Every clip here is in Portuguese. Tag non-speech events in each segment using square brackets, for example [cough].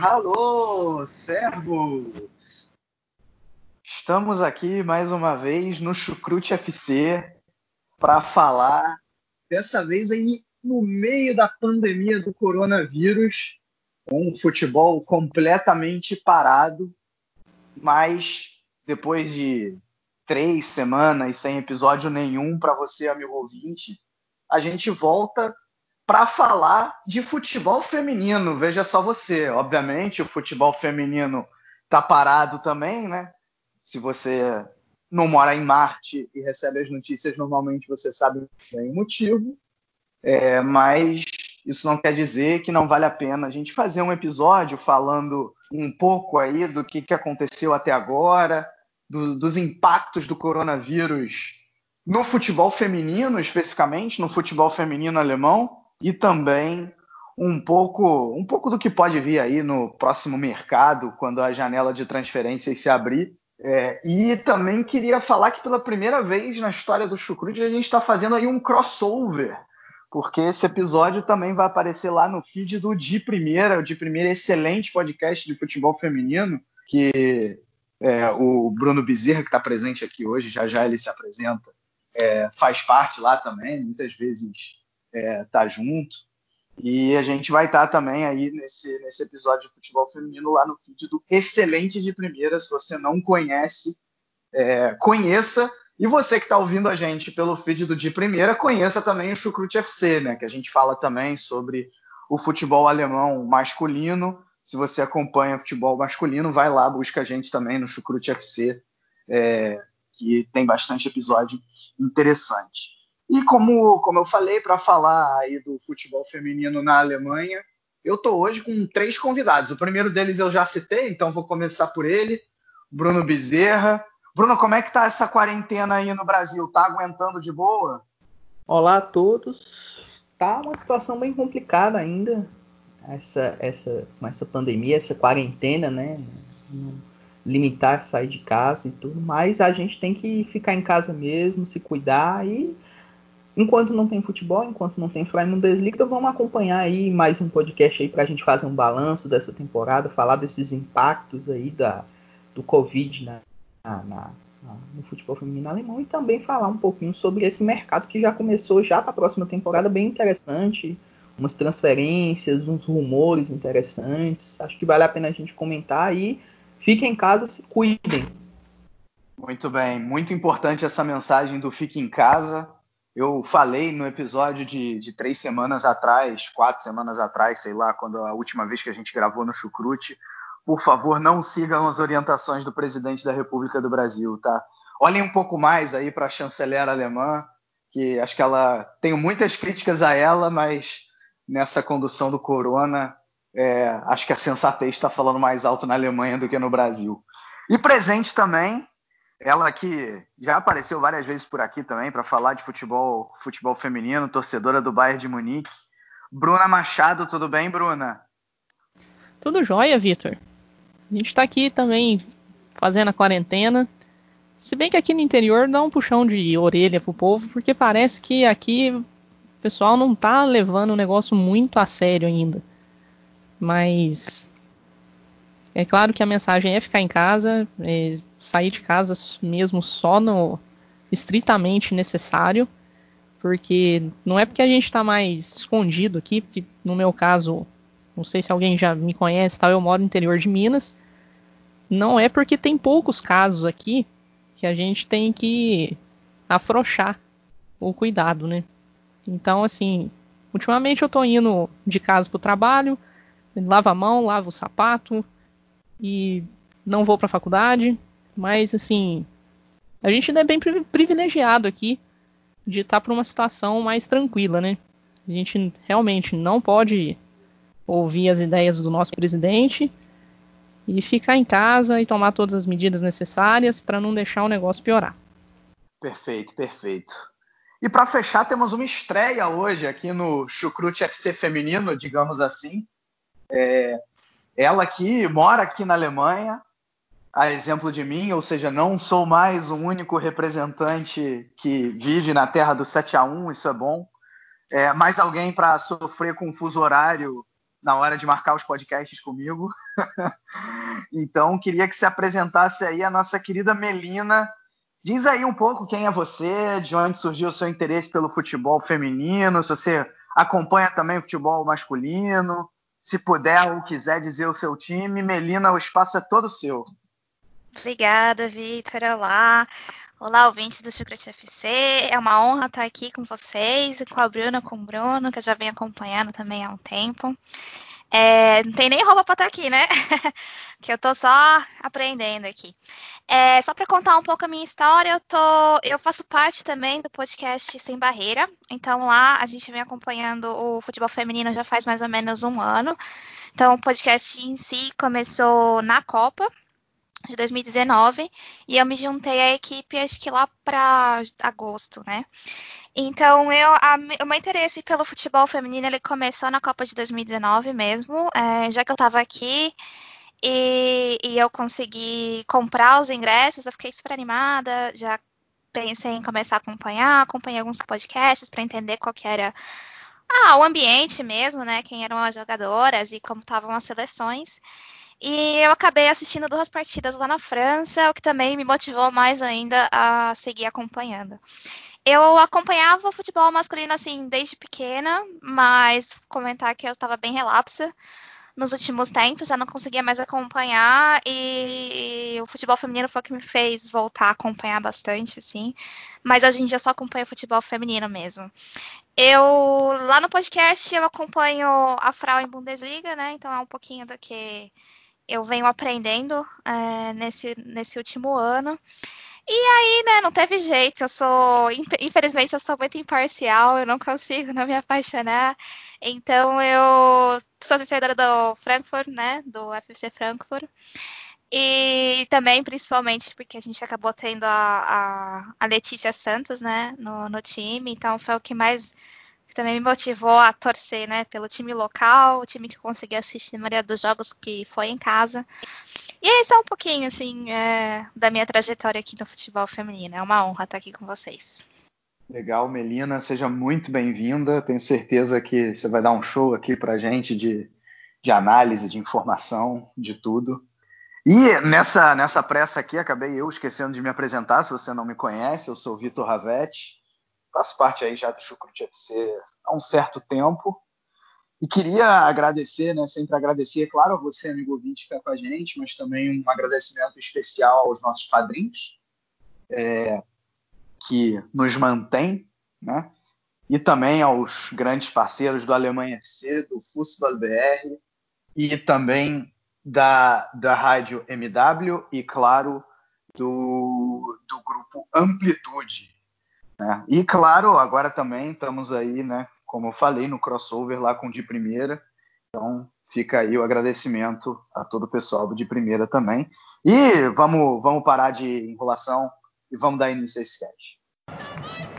Hallo, servos! Estamos aqui mais uma vez no Chucrute FC para falar, dessa vez aí no meio da pandemia do coronavírus, o futebol completamente parado, mas depois de três semanas sem episódio nenhum para você, amigo ouvinte, a gente volta para falar de futebol feminino. Veja só você, obviamente o futebol feminino tá parado também, né? Se você não mora em Marte e recebe as notícias, normalmente você sabe bem o motivo. É, mas isso não quer dizer que não vale a pena a gente fazer um episódio falando um pouco aí do que, que aconteceu até agora, do, dos impactos do coronavírus no futebol feminino, especificamente, no futebol feminino alemão, e também um pouco, um pouco do que pode vir aí no próximo mercado, quando a janela de transferências se abrir. É, e também queria falar que pela primeira vez na história do Chucrute a gente está fazendo aí um crossover, porque esse episódio também vai aparecer lá no feed do De Primeira, o De Primeira excelente podcast de futebol feminino, que é, o Bruno Bezerra, que está presente aqui hoje, já já ele se apresenta, é, faz parte lá também, muitas vezes é, tá junto. E a gente vai estar tá também aí nesse, nesse episódio de futebol feminino lá no feed do Excelente de Primeira. Se você não conhece, é, conheça. E você que está ouvindo a gente pelo feed do De Primeira, conheça também o Chucrute FC, né? Que a gente fala também sobre o futebol alemão masculino. Se você acompanha futebol masculino, vai lá, busca a gente também no Chucrute FC, é, que tem bastante episódio interessante. E como, como eu falei, para falar aí do futebol feminino na Alemanha, eu estou hoje com três convidados. O primeiro deles eu já citei, então vou começar por ele, Bruno Bezerra. Bruno, como é que tá essa quarentena aí no Brasil? Tá aguentando de boa? Olá a todos. Tá uma situação bem complicada ainda. Essa, essa, com essa pandemia, essa quarentena, né? Limitar sair de casa e tudo, mas a gente tem que ficar em casa mesmo, se cuidar e Enquanto não tem futebol, enquanto não tem Fly Bundesliga, vamos acompanhar aí mais um podcast aí para a gente fazer um balanço dessa temporada, falar desses impactos aí da, do Covid na, na, na, no futebol feminino alemão e também falar um pouquinho sobre esse mercado que já começou já para a próxima temporada bem interessante, umas transferências, uns rumores interessantes. Acho que vale a pena a gente comentar aí. Fiquem em casa, se cuidem. Muito bem, muito importante essa mensagem do fique em casa eu falei no episódio de, de, três semanas atrás, quatro semanas atrás, sei lá, quando a última vez que a gente gravou no Chucrute, por favor, não sigam as orientações do presidente da República do Brasil, tá? Olhem um pouco mais aí para a chanceler alemã, que acho que ela tenho muitas críticas a ela, mas nessa condução do corona, é, acho que a sensatez está falando mais alto na Alemanha do que no Brasil. E presente também ela que já apareceu várias vezes por aqui também para falar de futebol, futebol feminino, torcedora do Bayern de Munique. Bruna Machado, tudo bem, Bruna? Tudo jóia, Vitor. A gente está aqui também fazendo a quarentena. Se bem que aqui no interior dá um puxão de orelha pro povo, porque parece que aqui o pessoal não tá levando o negócio muito a sério ainda. Mas é claro que a mensagem é ficar em casa, é sair de casa mesmo só no estritamente necessário, porque não é porque a gente está mais escondido aqui, porque no meu caso, não sei se alguém já me conhece, tal, eu moro no interior de Minas. Não é porque tem poucos casos aqui que a gente tem que afrouxar o cuidado, né? Então, assim, ultimamente eu tô indo de casa pro trabalho, lavo a mão, lavo o sapato e não vou para a faculdade, mas assim, a gente ainda é bem privilegiado aqui de estar por uma situação mais tranquila, né? A gente realmente não pode ouvir as ideias do nosso presidente e ficar em casa e tomar todas as medidas necessárias para não deixar o negócio piorar. Perfeito, perfeito. E para fechar, temos uma estreia hoje aqui no Chucrute FC feminino, digamos assim. É, ela que mora aqui na Alemanha, a exemplo de mim, ou seja, não sou mais o único representante que vive na terra do 7 a 1 isso é bom. É, mais alguém para sofrer com fuso horário na hora de marcar os podcasts comigo. [laughs] então, queria que se apresentasse aí a nossa querida Melina. Diz aí um pouco quem é você, de onde surgiu o seu interesse pelo futebol feminino, se você acompanha também o futebol masculino, se puder ou quiser dizer o seu time. Melina, o espaço é todo seu. Obrigada, Vitor. Olá. Olá, ouvintes do Chucrute FC. É uma honra estar aqui com vocês, com a Bruna, com o Bruno, que eu já venho acompanhando também há um tempo. É, não tem nem roupa para estar aqui, né? [laughs] que eu tô só aprendendo aqui. É, só para contar um pouco a minha história, eu, tô, eu faço parte também do podcast Sem Barreira. Então lá a gente vem acompanhando o futebol feminino já faz mais ou menos um ano. Então o podcast em si começou na Copa, de 2019 e eu me juntei à equipe acho que lá para agosto, né? Então eu, a, o meu interesse pelo futebol feminino ele começou na Copa de 2019 mesmo, é, já que eu estava aqui e, e, eu consegui comprar os ingressos, eu fiquei super animada, já pensei em começar a acompanhar, acompanhei alguns podcasts para entender qual que era ah, o ambiente mesmo, né? Quem eram as jogadoras e como estavam as seleções. E eu acabei assistindo duas partidas lá na França, o que também me motivou mais ainda a seguir acompanhando. Eu acompanhava o futebol masculino assim desde pequena, mas comentar que eu estava bem relapsa nos últimos tempos, já não conseguia mais acompanhar e, o futebol feminino foi o que me fez voltar a acompanhar bastante, assim. Mas hoje em dia só acompanho o futebol feminino mesmo. Eu lá no podcast eu acompanho a Frau em Bundesliga, né? Então é um pouquinho do que eu venho aprendendo é, nesse, nesse último ano. E aí, né, não teve jeito. Eu sou, infelizmente, eu sou muito imparcial, eu não consigo não me apaixonar. Então, eu sou torcedora do Frankfurt, né, do FC Frankfurt. E também, principalmente, porque a gente acabou tendo a, a, a Letícia Santos, né, no, no time. Então, foi o que mais também me motivou a torcer, né, pelo time local, o time que consegui assistir a maioria dos jogos que foi em casa. E esse é um pouquinho, assim, é, da minha trajetória aqui no futebol feminino. É uma honra estar aqui com vocês. Legal, Melina, seja muito bem-vinda. Tenho certeza que você vai dar um show aqui pra gente de, de análise, de informação, de tudo. E nessa, nessa pressa aqui, acabei eu esquecendo de me apresentar, se você não me conhece, eu sou Vitor Ravetti, faço parte aí já do Chucrute FC há um certo tempo. E queria agradecer, né, sempre agradecer, claro, a você, amigo ouvinte, que está com a gente, mas também um agradecimento especial aos nossos padrinhos, é, que nos mantêm, né? E também aos grandes parceiros do Alemanha FC, do Fußball BR e também da, da Rádio MW e, claro, do, do grupo Amplitude, né? E claro, agora também estamos aí, né, como eu falei, no crossover lá com o de primeira. Então fica aí o agradecimento a todo o pessoal de primeira também. E vamos, vamos parar de enrolação e vamos dar início a esse cast.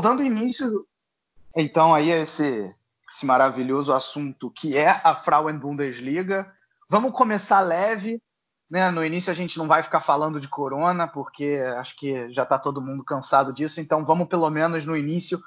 Dando início então aí a esse, esse maravilhoso assunto que é a Frauen Bundesliga, vamos começar leve. Né? No início a gente não vai ficar falando de corona, porque acho que já está todo mundo cansado disso, então vamos pelo menos no início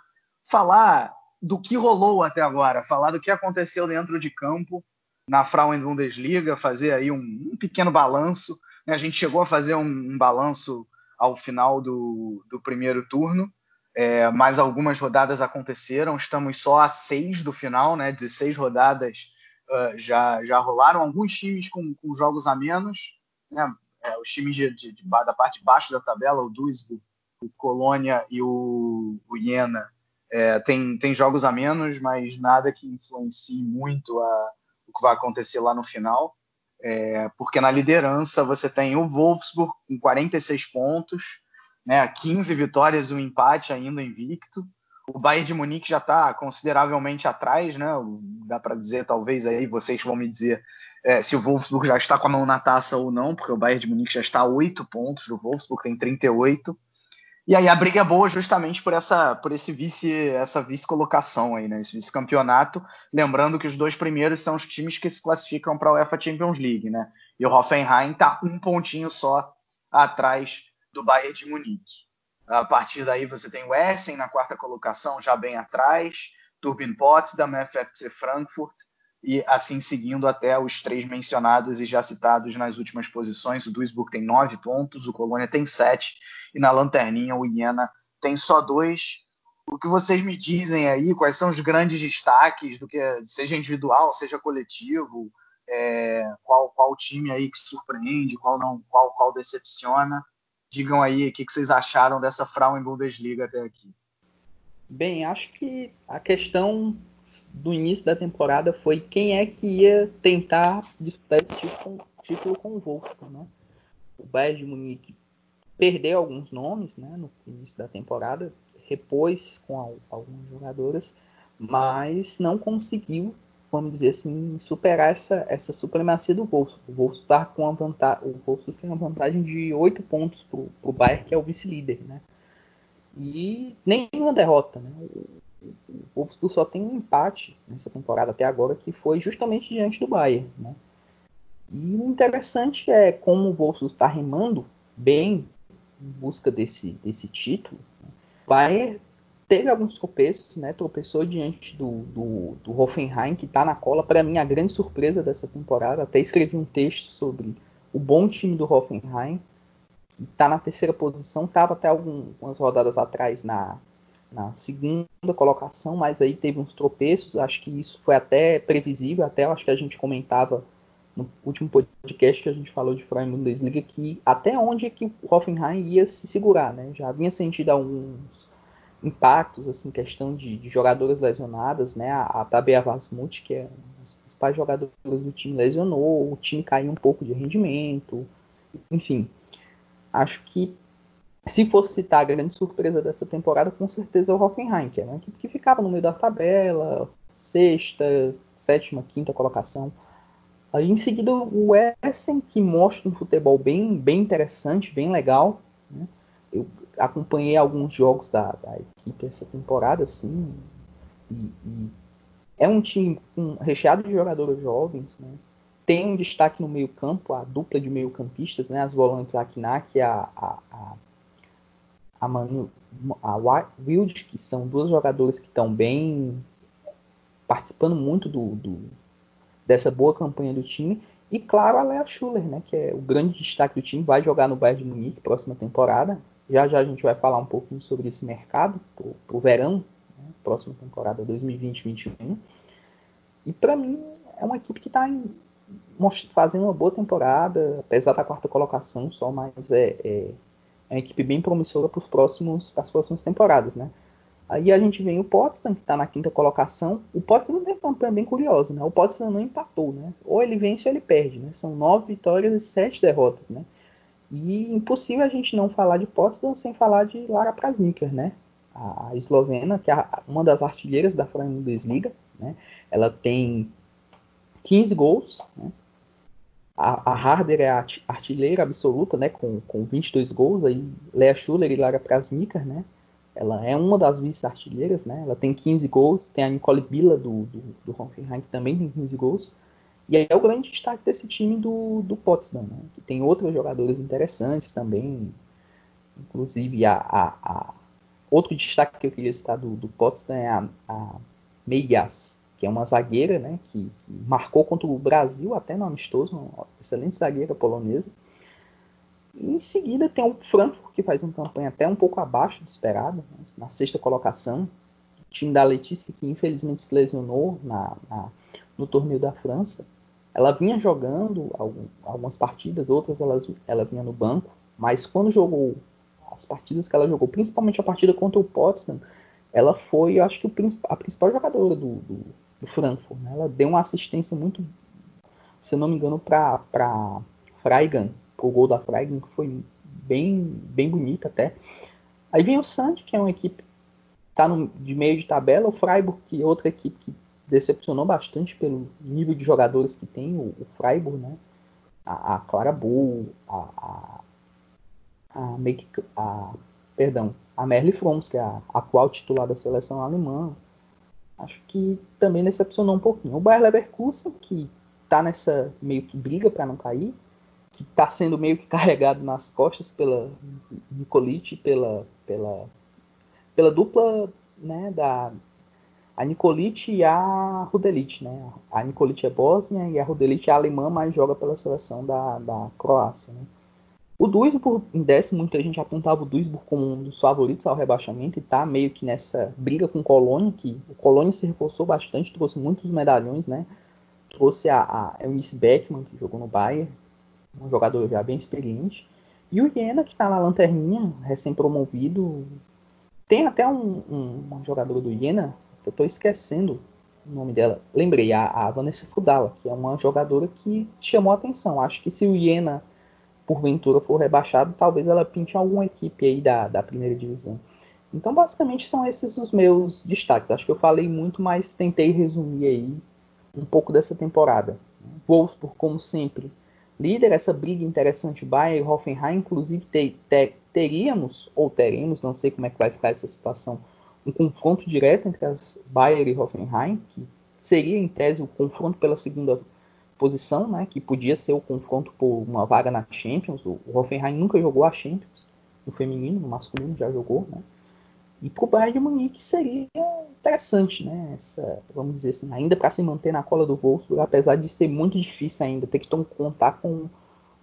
falar do que rolou até agora, falar do que aconteceu dentro de campo na Frauen Bundesliga, fazer aí um, um pequeno balanço. Né? A gente chegou a fazer um, um balanço ao final do, do primeiro turno, é, mas algumas rodadas aconteceram, estamos só a seis do final, né? 16 rodadas uh, já, já rolaram, alguns times com, com jogos a menos, né? É, os times de, de, de, da parte de baixo da tabela, o Duisburg, o Colônia e o, o Iena, é, tem, tem jogos a menos, mas nada que influencie muito a, o que vai acontecer lá no final. É, porque na liderança você tem o Wolfsburg com 46 pontos, né, 15 vitórias e um empate ainda invicto. O Bayern de Munique já está consideravelmente atrás, né? Dá para dizer, talvez aí vocês vão me dizer é, se o Wolfsburg já está com a mão na taça ou não, porque o Bayern de Munique já está a 8 pontos do Wolfsburg, tem 38. E aí a briga é boa justamente por essa por esse vice essa vice colocação aí, né? Esse vice campeonato, lembrando que os dois primeiros são os times que se classificam para a UEFA Champions League, né? E o Hoffenheim está um pontinho só atrás do Bayern de Munique. A partir daí você tem o Essen na quarta colocação, já bem atrás, Turbine Potsdam, FFC Frankfurt e assim seguindo até os três mencionados e já citados nas últimas posições. O Duisburg tem nove pontos, o Colônia tem sete e na lanterninha o Iena tem só dois. O que vocês me dizem aí? Quais são os grandes destaques do que seja individual, seja coletivo? É, qual, qual time aí que surpreende? Qual não? Qual, qual decepciona? Digam aí o que, que vocês acharam dessa Frauen Bundesliga até aqui. Bem, acho que a questão do início da temporada foi quem é que ia tentar disputar esse título, título com o Wolfsburg, né? O Bayern de Munique perdeu alguns nomes, né, no início da temporada, repôs com algumas jogadoras, mas não conseguiu, vamos dizer assim, superar essa, essa supremacia do Wolfsburg. O Wolfsburg tá com a vantagem, o Wolfsburg tem uma vantagem de 8 pontos para o Bayern, que é o vice-líder, né? E nenhuma derrota, né? o Wolfsburg só tem um empate nessa temporada até agora, que foi justamente diante do Bayern. Né? E o interessante é como o Wolfsburg está remando bem em busca desse, desse título. Né? O Bayern teve alguns tropeços, né? tropeçou diante do, do, do Hoffenheim, que está na cola. Para mim, a grande surpresa dessa temporada. Até escrevi um texto sobre o bom time do Hoffenheim, que está na terceira posição, estava até algumas rodadas atrás na, na segunda colocação, mas aí teve uns tropeços. Acho que isso foi até previsível, até acho que a gente comentava no último podcast que a gente falou de Freien Bundesliga que até onde é que o Hoffenheim ia se segurar, né? Já havia sentido alguns impactos, assim, questão de, de jogadoras lesionadas, né? A, a Tabea Vasmut, que é uma das principais jogadoras do time, lesionou, o time caiu um pouco de rendimento, enfim. Acho que se fosse citar a grande surpresa dessa temporada, com certeza é o Hoffenheim, que é uma equipe que ficava no meio da tabela, sexta, sétima, quinta colocação. Aí em seguida o Essen, que mostra um futebol bem, bem interessante, bem legal. Né? Eu acompanhei alguns jogos da, da equipe essa temporada, assim, e, e é um time com, recheado de jogadores jovens, né? Tem um destaque no meio campo, a dupla de meio campistas, né? As volantes Akinak e a, a, a a Manu, a Wild, que são duas jogadoras que estão bem participando muito do, do, dessa boa campanha do time. E claro, a Lea Schuller, né, que é o grande destaque do time, vai jogar no Bayern de Munique próxima temporada. Já já a gente vai falar um pouquinho sobre esse mercado para o verão, né, próxima temporada 2020-2021. E para mim é uma equipe que está fazendo uma boa temporada, apesar da quarta colocação só, mas é, é é uma equipe bem promissora para as próximas temporadas, né? Aí a gente vem o Potsdam, que está na quinta colocação. O Potsdam tem uma bem curiosa, né? O Potsdam não empatou, né? Ou ele vence ou ele perde, né? São nove vitórias e sete derrotas, né? E impossível a gente não falar de Potsdam sem falar de Lara Prasniker, né? A eslovena, que é uma das artilheiras da Bundesliga, né? Ela tem 15 gols, né? A, a Harder é a artilheira absoluta, né, com, com 22 gols, aí Lea Schuller e Lara Prasnikar, né, ela é uma das vice-artilheiras, né, ela tem 15 gols, tem a Nicole Billa do, do, do Hoffenheim, que também tem 15 gols, e aí é o grande destaque desse time do, do Potsdam, né, que tem outros jogadores interessantes também, inclusive a, a, a outro destaque que eu queria citar do, do Potsdam é a, a Meigas, que é uma zagueira né, que, que, marcou contra o Brasil até no amistoso, uma excelente zagueira polonesa. E em seguida tem o Frankfurt, que faz uma campanha até um pouco abaixo do esperado, né, na sexta colocação. O time da Letícia, que infelizmente se lesionou na, na, no torneio da França. Ela vinha jogando algumas partidas, outras ela, ela vinha no banco, mas quando jogou as partidas que ela jogou, principalmente a partida contra o Potsdam, ela foi, acho que a principal jogadora do, do, do Frankfurt. Né? Ela deu uma assistência muito, se não me engano, para Freigan, o gol da Freigan, que foi bem, bem bonita até. Aí vem o Santos, que é uma equipe tá no, de meio de tabela, o Freiburg, que é outra equipe que decepcionou bastante pelo nível de jogadores que tem, o, o Freiburg, né? A, a Clara Bull, a, a, a, a, perdão, a Merle Frons, que é a atual titular da seleção alemã, acho que também decepcionou um pouquinho. O Bayer Leverkusen, que está nessa meio que briga para não cair, que está sendo meio que [laughs] carregado nas costas pela Nicolic, pela, pela, pela dupla né, da a Nicolic e a Rudelic. Né? A Nicolic é bósnia e a Rudelic é alemã, mas joga pela seleção da, da Croácia. Né? O Duisburg, em décimo, muita gente apontava o Duisburg como um dos favoritos ao rebaixamento e está meio que nessa briga com o Colônia, que o Colônia se reforçou bastante, trouxe muitos medalhões, né? Trouxe a, a Eunice Beckman, que jogou no Bayern, um jogador já bem experiente. E o Jena, que está na lanterninha, recém-promovido. Tem até um, um, uma jogadora do Jena, eu estou esquecendo o nome dela. Lembrei, a, a Vanessa Fudala, que é uma jogadora que chamou atenção. Acho que se o Jena porventura for rebaixado, talvez ela pinte alguma equipe aí da, da primeira divisão. Então, basicamente, são esses os meus destaques. Acho que eu falei muito, mas tentei resumir aí um pouco dessa temporada. Wolfsburg, como sempre, líder, essa briga interessante, Bayern e Hoffenheim, inclusive te, te, teríamos, ou teremos, não sei como é que vai ficar essa situação, um confronto direto entre as Bayern e Hoffenheim, que seria, em tese, o confronto pela segunda posição, né, que podia ser o confronto por uma vaga na Champions. O Hoffenheim nunca jogou a Champions, no feminino, no masculino já jogou, né? E para o Bayern de Munique seria interessante, né? Essa, vamos dizer assim, ainda para se manter na cola do Wolfsburg, apesar de ser muito difícil ainda, ter que contar com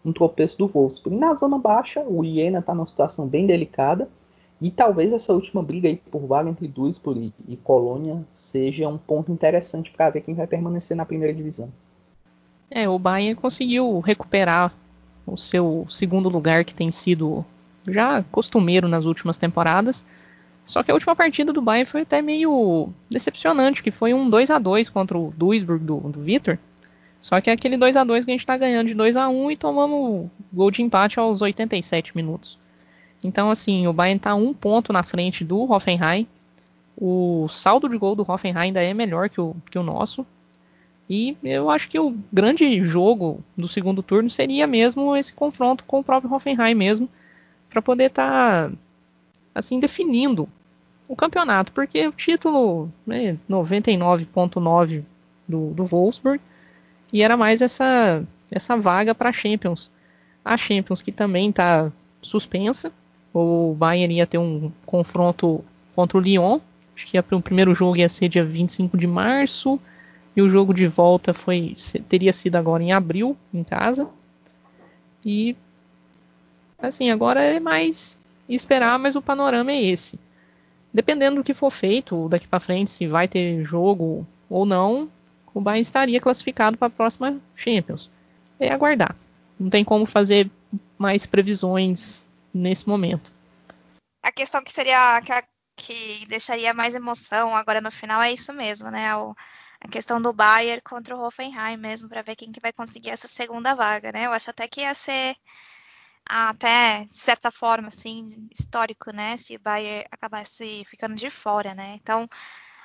um tropeço do Wolfsburg. E na zona baixa, o Iena está numa situação bem delicada. E talvez essa última briga aí por vaga entre Duisburg e, Colônia seja um ponto interessante para ver quem vai permanecer na primeira divisão. É, o Bayern conseguiu recuperar o seu segundo lugar que tem sido já costumeiro nas últimas temporadas. Só que a última partida do Bayern foi até meio decepcionante, que foi um 2 a 2 contra o Duisburg do, do Vitor. Só que é aquele 2 a 2 que a gente está ganhando de 2 a 1 e tomamos gol de empate aos 87 minutos. Então, assim, o Bayern está um ponto na frente do Hoffenheim. O saldo de gol do Hoffenheim ainda é melhor que o, que o nosso. E eu acho que o grande jogo do segundo turno seria mesmo esse confronto com o próprio Hoffenheim mesmo, para poder estar tá, assim definindo o campeonato, porque o título né, 99.9 do, do Wolfsburg e era mais essa essa vaga para a Champions. A Champions que também está suspensa. O Bayern ia ter um confronto contra o Lyon. Acho que o primeiro jogo ia ser dia 25 de março e o jogo de volta foi teria sido agora em abril, em casa. E assim, agora é mais esperar, mas o panorama é esse. Dependendo do que for feito daqui para frente, se vai ter jogo ou não, o Bayern estaria classificado para a próxima Champions. É aguardar. Não tem como fazer mais previsões nesse momento. A questão que seria que, que deixaria mais emoção agora no final é isso mesmo, né? O, a questão do Bayern contra o Hoffenheim mesmo, para ver quem que vai conseguir essa segunda vaga, né? Eu acho até que ia ser até de certa forma assim histórico, né, se o Bayern acabasse ficando de fora, né? Então,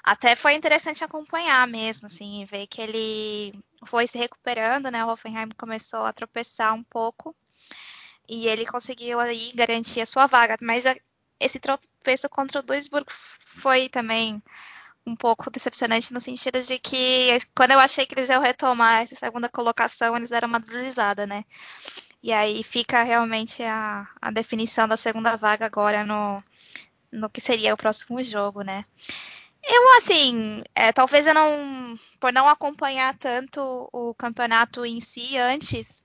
até foi interessante acompanhar mesmo, assim, ver que ele foi se recuperando, né? O Hoffenheim começou a tropeçar um pouco e ele conseguiu aí garantir a sua vaga, mas esse tropeço contra o Duisburg foi também um pouco decepcionante no sentido de que quando eu achei que eles iam retomar essa segunda colocação, eles deram uma deslizada, né? E aí fica realmente a, a definição da segunda vaga agora no, no que seria o próximo jogo, né? Eu, assim, é, talvez eu não. Por não acompanhar tanto o campeonato em si antes,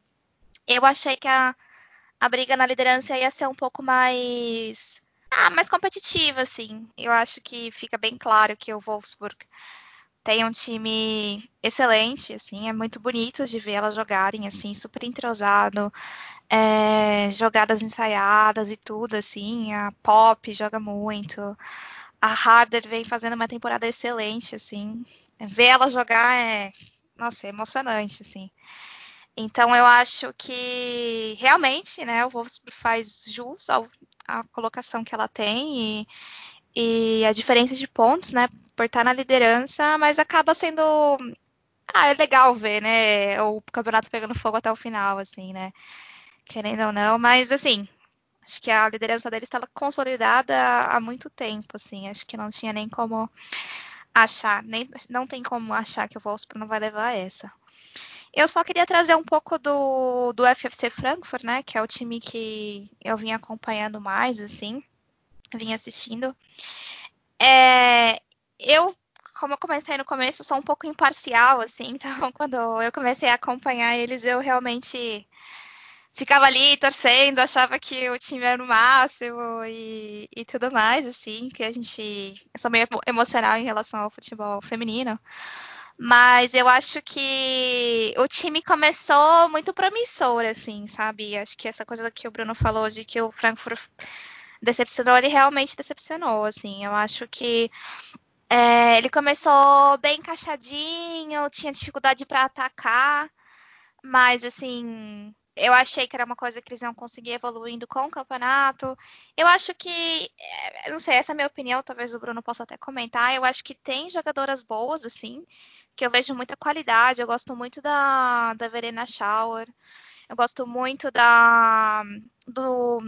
eu achei que a, a briga na liderança ia ser um pouco mais. Ah, mais competitiva, assim. Eu acho que fica bem claro que o Wolfsburg tem um time excelente, assim, é muito bonito de ver elas jogarem, assim, super entrosado, é, jogadas ensaiadas e tudo, assim, a Pop joga muito, a Harder vem fazendo uma temporada excelente, assim, ver ela jogar é, nossa, é emocionante, assim. Então eu acho que realmente, né, o Wolfsburg faz jus à colocação que ela tem e, e a diferença de pontos, né, por estar na liderança, mas acaba sendo ah, é legal ver, né, o campeonato pegando fogo até o final, assim, né, querendo ou não, mas assim, acho que a liderança deles estava consolidada há muito tempo, assim, acho que não tinha nem como achar, nem, não tem como achar que o Wolfsburg não vai levar essa. Eu só queria trazer um pouco do, do FFC Frankfurt, né, que é o time que eu vim acompanhando mais, assim, vim assistindo. É, eu, como eu comentei no começo, sou um pouco imparcial, assim, [laughs] então quando eu comecei a acompanhar eles, eu realmente ficava ali torcendo, achava que o time era o máximo e, e tudo mais, assim, que a gente. Eu sou meio emocional em relação ao futebol feminino. Mas eu acho que o time começou muito promissor, assim, sabe? Acho que essa coisa que o Bruno falou de que o Frankfurt decepcionou, ele realmente decepcionou, assim. Eu acho que é, ele começou bem encaixadinho, tinha dificuldade para atacar, mas assim, eu achei que era uma coisa que eles iam conseguir evoluindo com o campeonato. Eu acho que, é, não sei, essa é a minha opinião, talvez o Bruno possa até comentar. Eu acho que tem jogadoras boas, assim, que eu vejo muita qualidade. Eu gosto muito da, da Verena Schauer. Eu gosto muito da, do,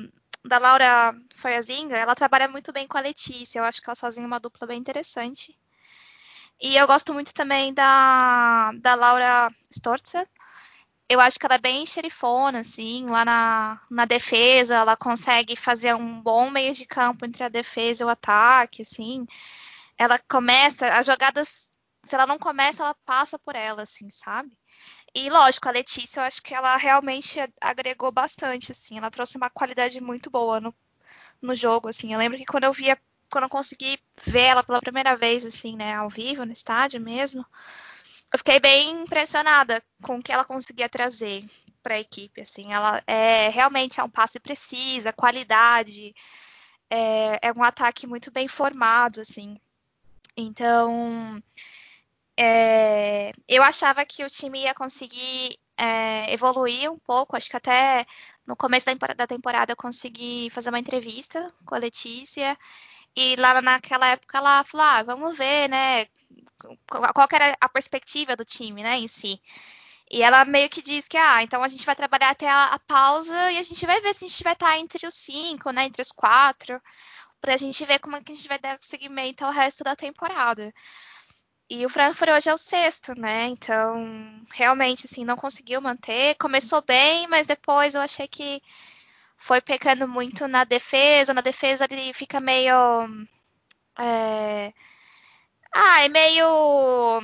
da Laura Feuerzinga, ela trabalha muito bem com a Letícia. Eu acho que elas fazem uma dupla bem interessante. E eu gosto muito também da, da Laura Storzer. Eu acho que ela é bem xerifona, assim, lá na, na defesa, ela consegue fazer um bom meio de campo entre a defesa e o ataque, assim. Ela começa, as jogadas, se ela não começa, ela passa por ela, assim, sabe? E lógico, a Letícia, eu acho que ela realmente agregou bastante, assim, ela trouxe uma qualidade muito boa no, no jogo, assim. Eu lembro que quando eu via, quando eu consegui ver ela pela primeira vez, assim, né, ao vivo, no estádio mesmo, eu fiquei bem impressionada com o que ela conseguia trazer para a equipe, assim. Ela é realmente é um passe precisa, qualidade, é, é um ataque muito bem formado, assim. Então, é, eu achava que o time ia conseguir é, evoluir um pouco. Acho que até no começo da temporada eu consegui fazer uma entrevista com a Letícia. E lá naquela época ela falou: ah, vamos ver, né? Qual era a perspectiva do time, né, em si. E ela meio que diz que, ah, então a gente vai trabalhar até a, a pausa e a gente vai ver se a gente vai estar entre os cinco, né, entre os quatro, pra gente ver como é que a gente vai dar seguimento ao resto da temporada. E o Frankfurt hoje é o sexto, né? Então, realmente, assim, não conseguiu manter. Começou bem, mas depois eu achei que foi pecando muito na defesa. Na defesa ele fica meio. É... Ah, é meio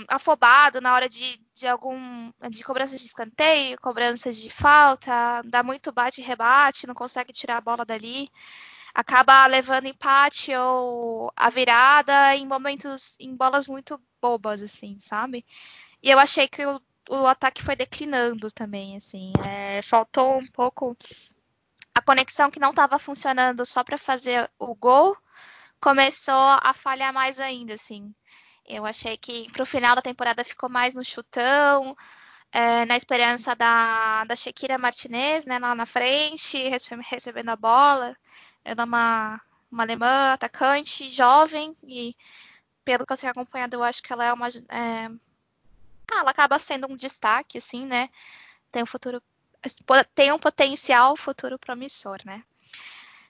afobado na hora de, de algum. de cobrança de escanteio, cobrança de falta, dá muito bate-rebate, não consegue tirar a bola dali acaba levando empate ou a virada em momentos, em bolas muito bobas, assim, sabe? E eu achei que o, o ataque foi declinando também, assim. É, faltou um pouco conexão que não estava funcionando só para fazer o gol, começou a falhar mais ainda, assim. Eu achei que pro final da temporada ficou mais no chutão, é, na esperança da, da Shakira Martinez, né, lá na frente, recebendo a bola. Ela é uma, uma alemã atacante, jovem, e pelo que eu tenho acompanhado, eu acho que ela é uma. É... Ah, ela acaba sendo um destaque, assim, né? Tem um futuro. Tem um potencial futuro promissor, né?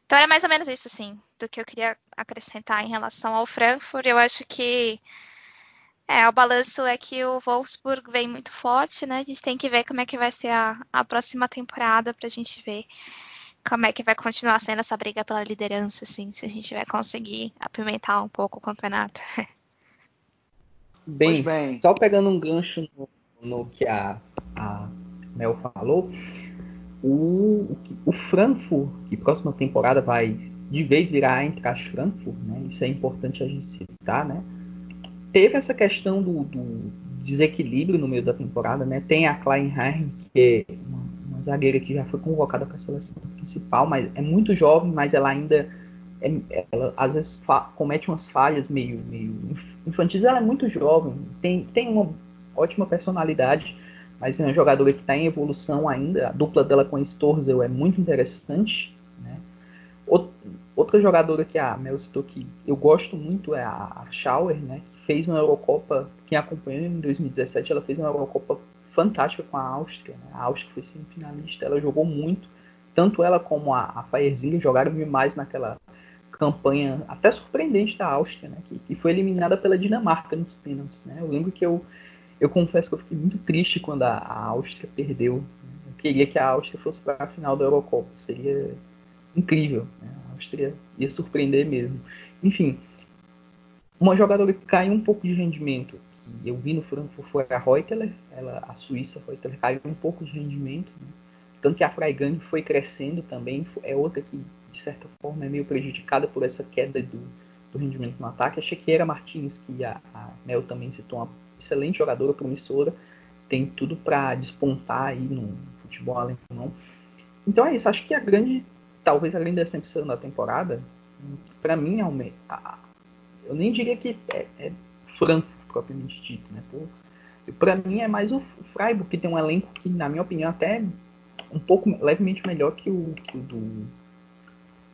Então era mais ou menos isso, assim, do que eu queria acrescentar em relação ao Frankfurt. Eu acho que é, o balanço é que o Wolfsburg vem muito forte, né? A gente tem que ver como é que vai ser a, a próxima temporada para a gente ver como é que vai continuar sendo essa briga pela liderança, assim, se a gente vai conseguir apimentar um pouco o campeonato. Bem, bem, só pegando um gancho no, no que a, a Mel falou, o, o Frankfurt, que próxima temporada vai de vez virar a Eintracht Frankfurt, né? Isso é importante a gente citar, né? Teve essa questão do, do desequilíbrio no meio da temporada, né? Tem a Kleinheim, que é uma, uma zagueira que já foi convocada para a seleção principal, mas é muito jovem, mas ela ainda é, ela às vezes comete umas falhas meio, meio infantis. Ela é muito jovem, tem, tem uma ótima personalidade, mas é uma jogadora que está em evolução ainda. A dupla dela com a Storzel é muito interessante. Né? Outra jogadora que a Mel citou que eu gosto muito é a Schauer, né? que fez uma Eurocopa, quem acompanhou em 2017, ela fez uma Eurocopa fantástica com a Áustria. Né? A Áustria foi semifinalista, ela jogou muito. Tanto ela como a, a jogaram demais naquela campanha até surpreendente da Áustria, né, que, que, foi eliminada pela Dinamarca nos pênaltis. Né? Eu lembro que eu, eu confesso que eu fiquei muito triste quando a, a Áustria perdeu. Eu queria que a Áustria fosse para a final da Eurocopa, seria incrível. Né? A Áustria ia surpreender mesmo. Enfim, uma jogadora que caiu um pouco de rendimento, que eu vi no Frankfurt foi a Reuteler, ela, a Suíça Reuteler caiu um pouco de rendimento, né? tanto que a Freigang foi crescendo também, é outra que de certa forma, é meio prejudicada por essa queda do, do rendimento no ataque. A Chequeira Martins, que a, a Mel também citou, uma excelente jogadora, promissora, tem tudo para despontar aí no futebol alemão. Então é isso, acho que a grande, talvez a grande decepção da temporada, para mim, é eu nem diria que é, é Frankfurt propriamente dito, né? Para mim é mais o Freiburg, que tem um elenco que, na minha opinião, até um pouco levemente melhor que o, que o do,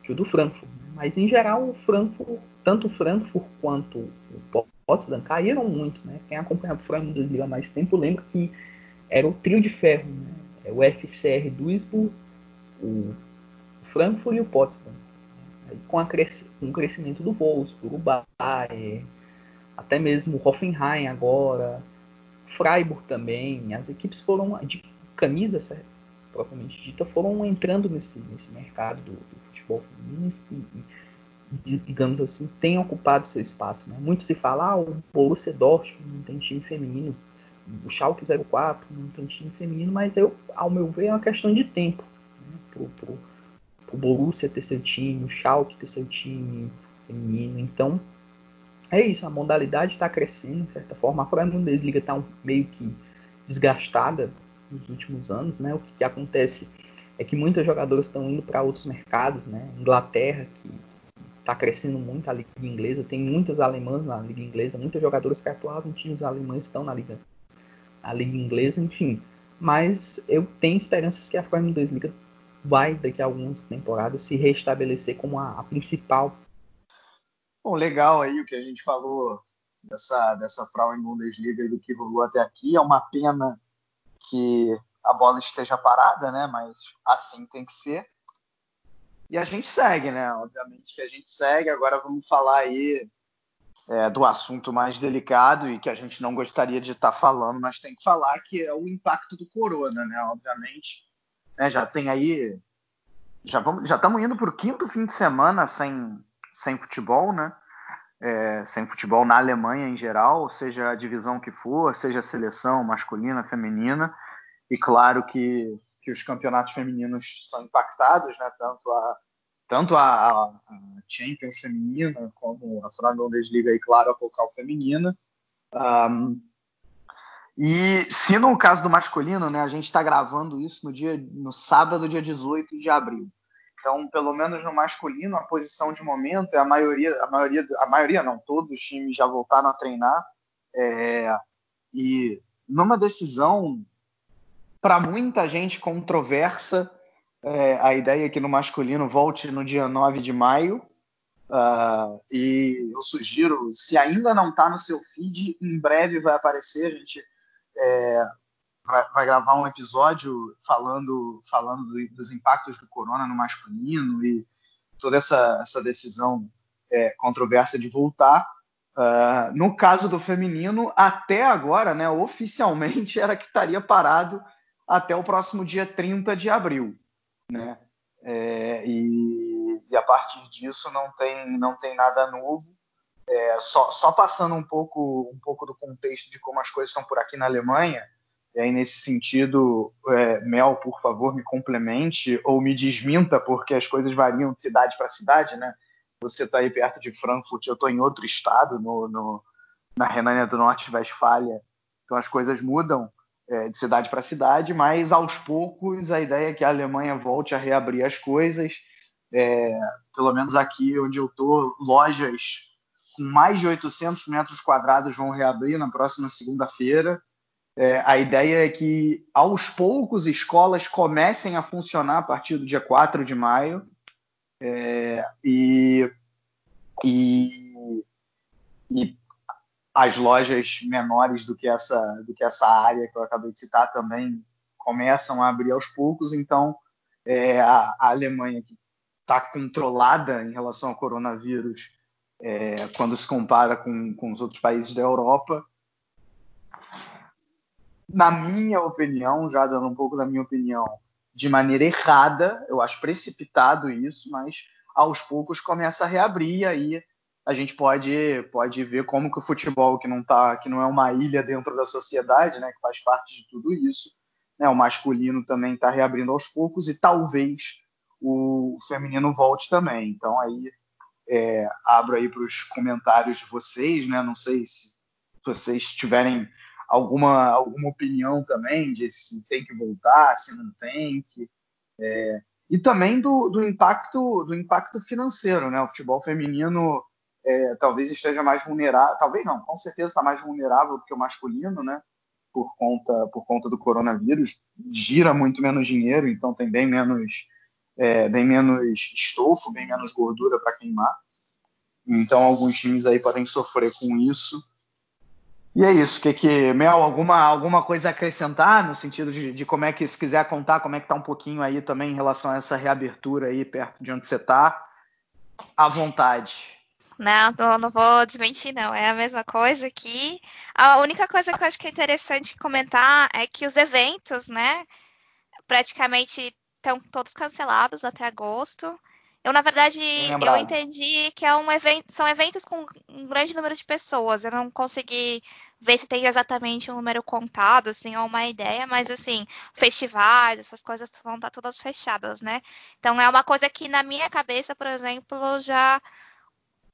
que o do Frankfurt. Mas em geral, o Frankfurt, tanto o Frankfurt quanto o Potsdam caíram muito. Né? Quem acompanha o Frankfurt há mais tempo lembra que era o trio de ferro. Né? É o FCR Duisburg, o Frankfurt e o Potsdam. Com, a com o crescimento do Wolfsburg, o Bayer, até mesmo o Hoffenheim agora, Freiburg também, as equipes foram de camisa propriamente dita foram entrando nesse, nesse mercado do, do futebol feminino digamos assim, tem ocupado seu espaço. Né? Muito se fala, ah, o Borussia Dortmund não tem time feminino, o Schalke 04 não tem time feminino, mas eu, ao meu ver é uma questão de tempo né? pro, pro, pro Borussia ter seu time, o Schalke ter seu time feminino, então é isso, a modalidade está crescendo de certa forma, a própria Bundesliga está um, meio que desgastada nos últimos anos, né? O que, que acontece é que muitas jogadoras estão indo para outros mercados, né? Inglaterra, que está crescendo muito a liga inglesa, tem muitas alemãs na liga inglesa, muitas jogadoras que atuavam em times alemães estão na liga, na liga inglesa, enfim. Mas eu tenho esperanças que a Premier Bundesliga vai daqui a algumas temporadas se restabelecer como a, a principal. Bom, legal aí o que a gente falou dessa dessa Frauen Bundesliga e do que rolou até aqui. É uma pena que a bola esteja parada, né? Mas assim tem que ser. E a gente segue, né? Obviamente que a gente segue. Agora vamos falar aí é, do assunto mais delicado e que a gente não gostaria de estar tá falando, mas tem que falar que é o impacto do corona, né? Obviamente, né? já tem aí, já vamos, já estamos indo para o quinto fim de semana sem sem futebol, né? É, sem futebol na Alemanha em geral, seja a divisão que for, seja a seleção masculina, feminina. E claro que, que os campeonatos femininos são impactados, né? tanto a, tanto a, a Champions feminina como a Frauen Bundesliga e, claro, a Pokal feminina. Um, e se no caso do masculino, né, a gente está gravando isso no dia no sábado, dia 18 de abril. Então, pelo menos no masculino, a posição de momento é a maioria, a maioria, a maioria não, todos os times já voltaram a treinar. É, e numa decisão para muita gente controversa é, a ideia que no masculino volte no dia 9 de maio. Uh, e eu sugiro, se ainda não está no seu feed, em breve vai aparecer. A gente é, vai, vai, gravar um episódio falando, falando do, dos impactos do corona no masculino e toda essa, essa decisão é, controversa de voltar. Uh, no caso do feminino, até agora, né, oficialmente, [laughs] era que estaria parado até o próximo dia 30 de abril. Né? É, e, e, a partir disso não tem, não tem nada novo. É, só, só, passando um pouco, um pouco do contexto de como as coisas estão por aqui na Alemanha, e aí nesse sentido, é, Mel, por favor, me complemente ou me desminta, porque as coisas variam de cidade para cidade, né? Você está aí perto de Frankfurt, eu estou em outro estado, no, no, na Renânia do Norte-Westfália, então as coisas mudam é, de cidade para cidade, mas aos poucos a ideia é que a Alemanha volte a reabrir as coisas. É, pelo menos aqui onde eu estou, lojas com mais de 800 metros quadrados vão reabrir na próxima segunda-feira. É, a ideia é que, aos poucos, escolas comecem a funcionar a partir do dia 4 de maio. É, e, e, e, as lojas menores do que, essa, do que essa área que eu acabei de citar também começam a abrir aos poucos. Então, é, a, a Alemanha, que está controlada em relação ao coronavírus, é, quando se compara com, com os outros países da Europa. Na minha opinião, já dando um pouco da minha opinião, de maneira errada, eu acho precipitado isso, mas aos poucos começa a reabrir aí a gente pode, pode ver como que o futebol, que não, tá, que não é uma ilha dentro da sociedade, né, que faz parte de tudo isso, né, o masculino também está reabrindo aos poucos e talvez o feminino volte também. Então aí é, abro aí para os comentários de vocês, né? Não sei se vocês tiverem alguma, alguma opinião também de se tem que voltar, se não tem que. É, e também do, do, impacto do impacto financeiro, né? O futebol feminino é, talvez esteja mais vulnerável, talvez não, com certeza está mais vulnerável do que o masculino, né? Por conta, por conta do coronavírus, gira muito menos dinheiro, então tem bem menos é, bem menos estofo, bem menos gordura para queimar. Então alguns times aí podem sofrer com isso. E é isso. Que que Mel, alguma alguma coisa a acrescentar no sentido de, de como é que se quiser contar como é que tá um pouquinho aí também em relação a essa reabertura aí perto de onde você está, à vontade. Não, não, não vou desmentir, não. É a mesma coisa aqui. A única coisa que eu acho que é interessante comentar é que os eventos, né, praticamente estão todos cancelados até agosto. Eu, na verdade, eu entendi que é um evento, são eventos com um grande número de pessoas. Eu não consegui ver se tem exatamente um número contado, assim, ou uma ideia, mas assim, festivais, essas coisas vão estar todas fechadas, né? Então é uma coisa que na minha cabeça, por exemplo, já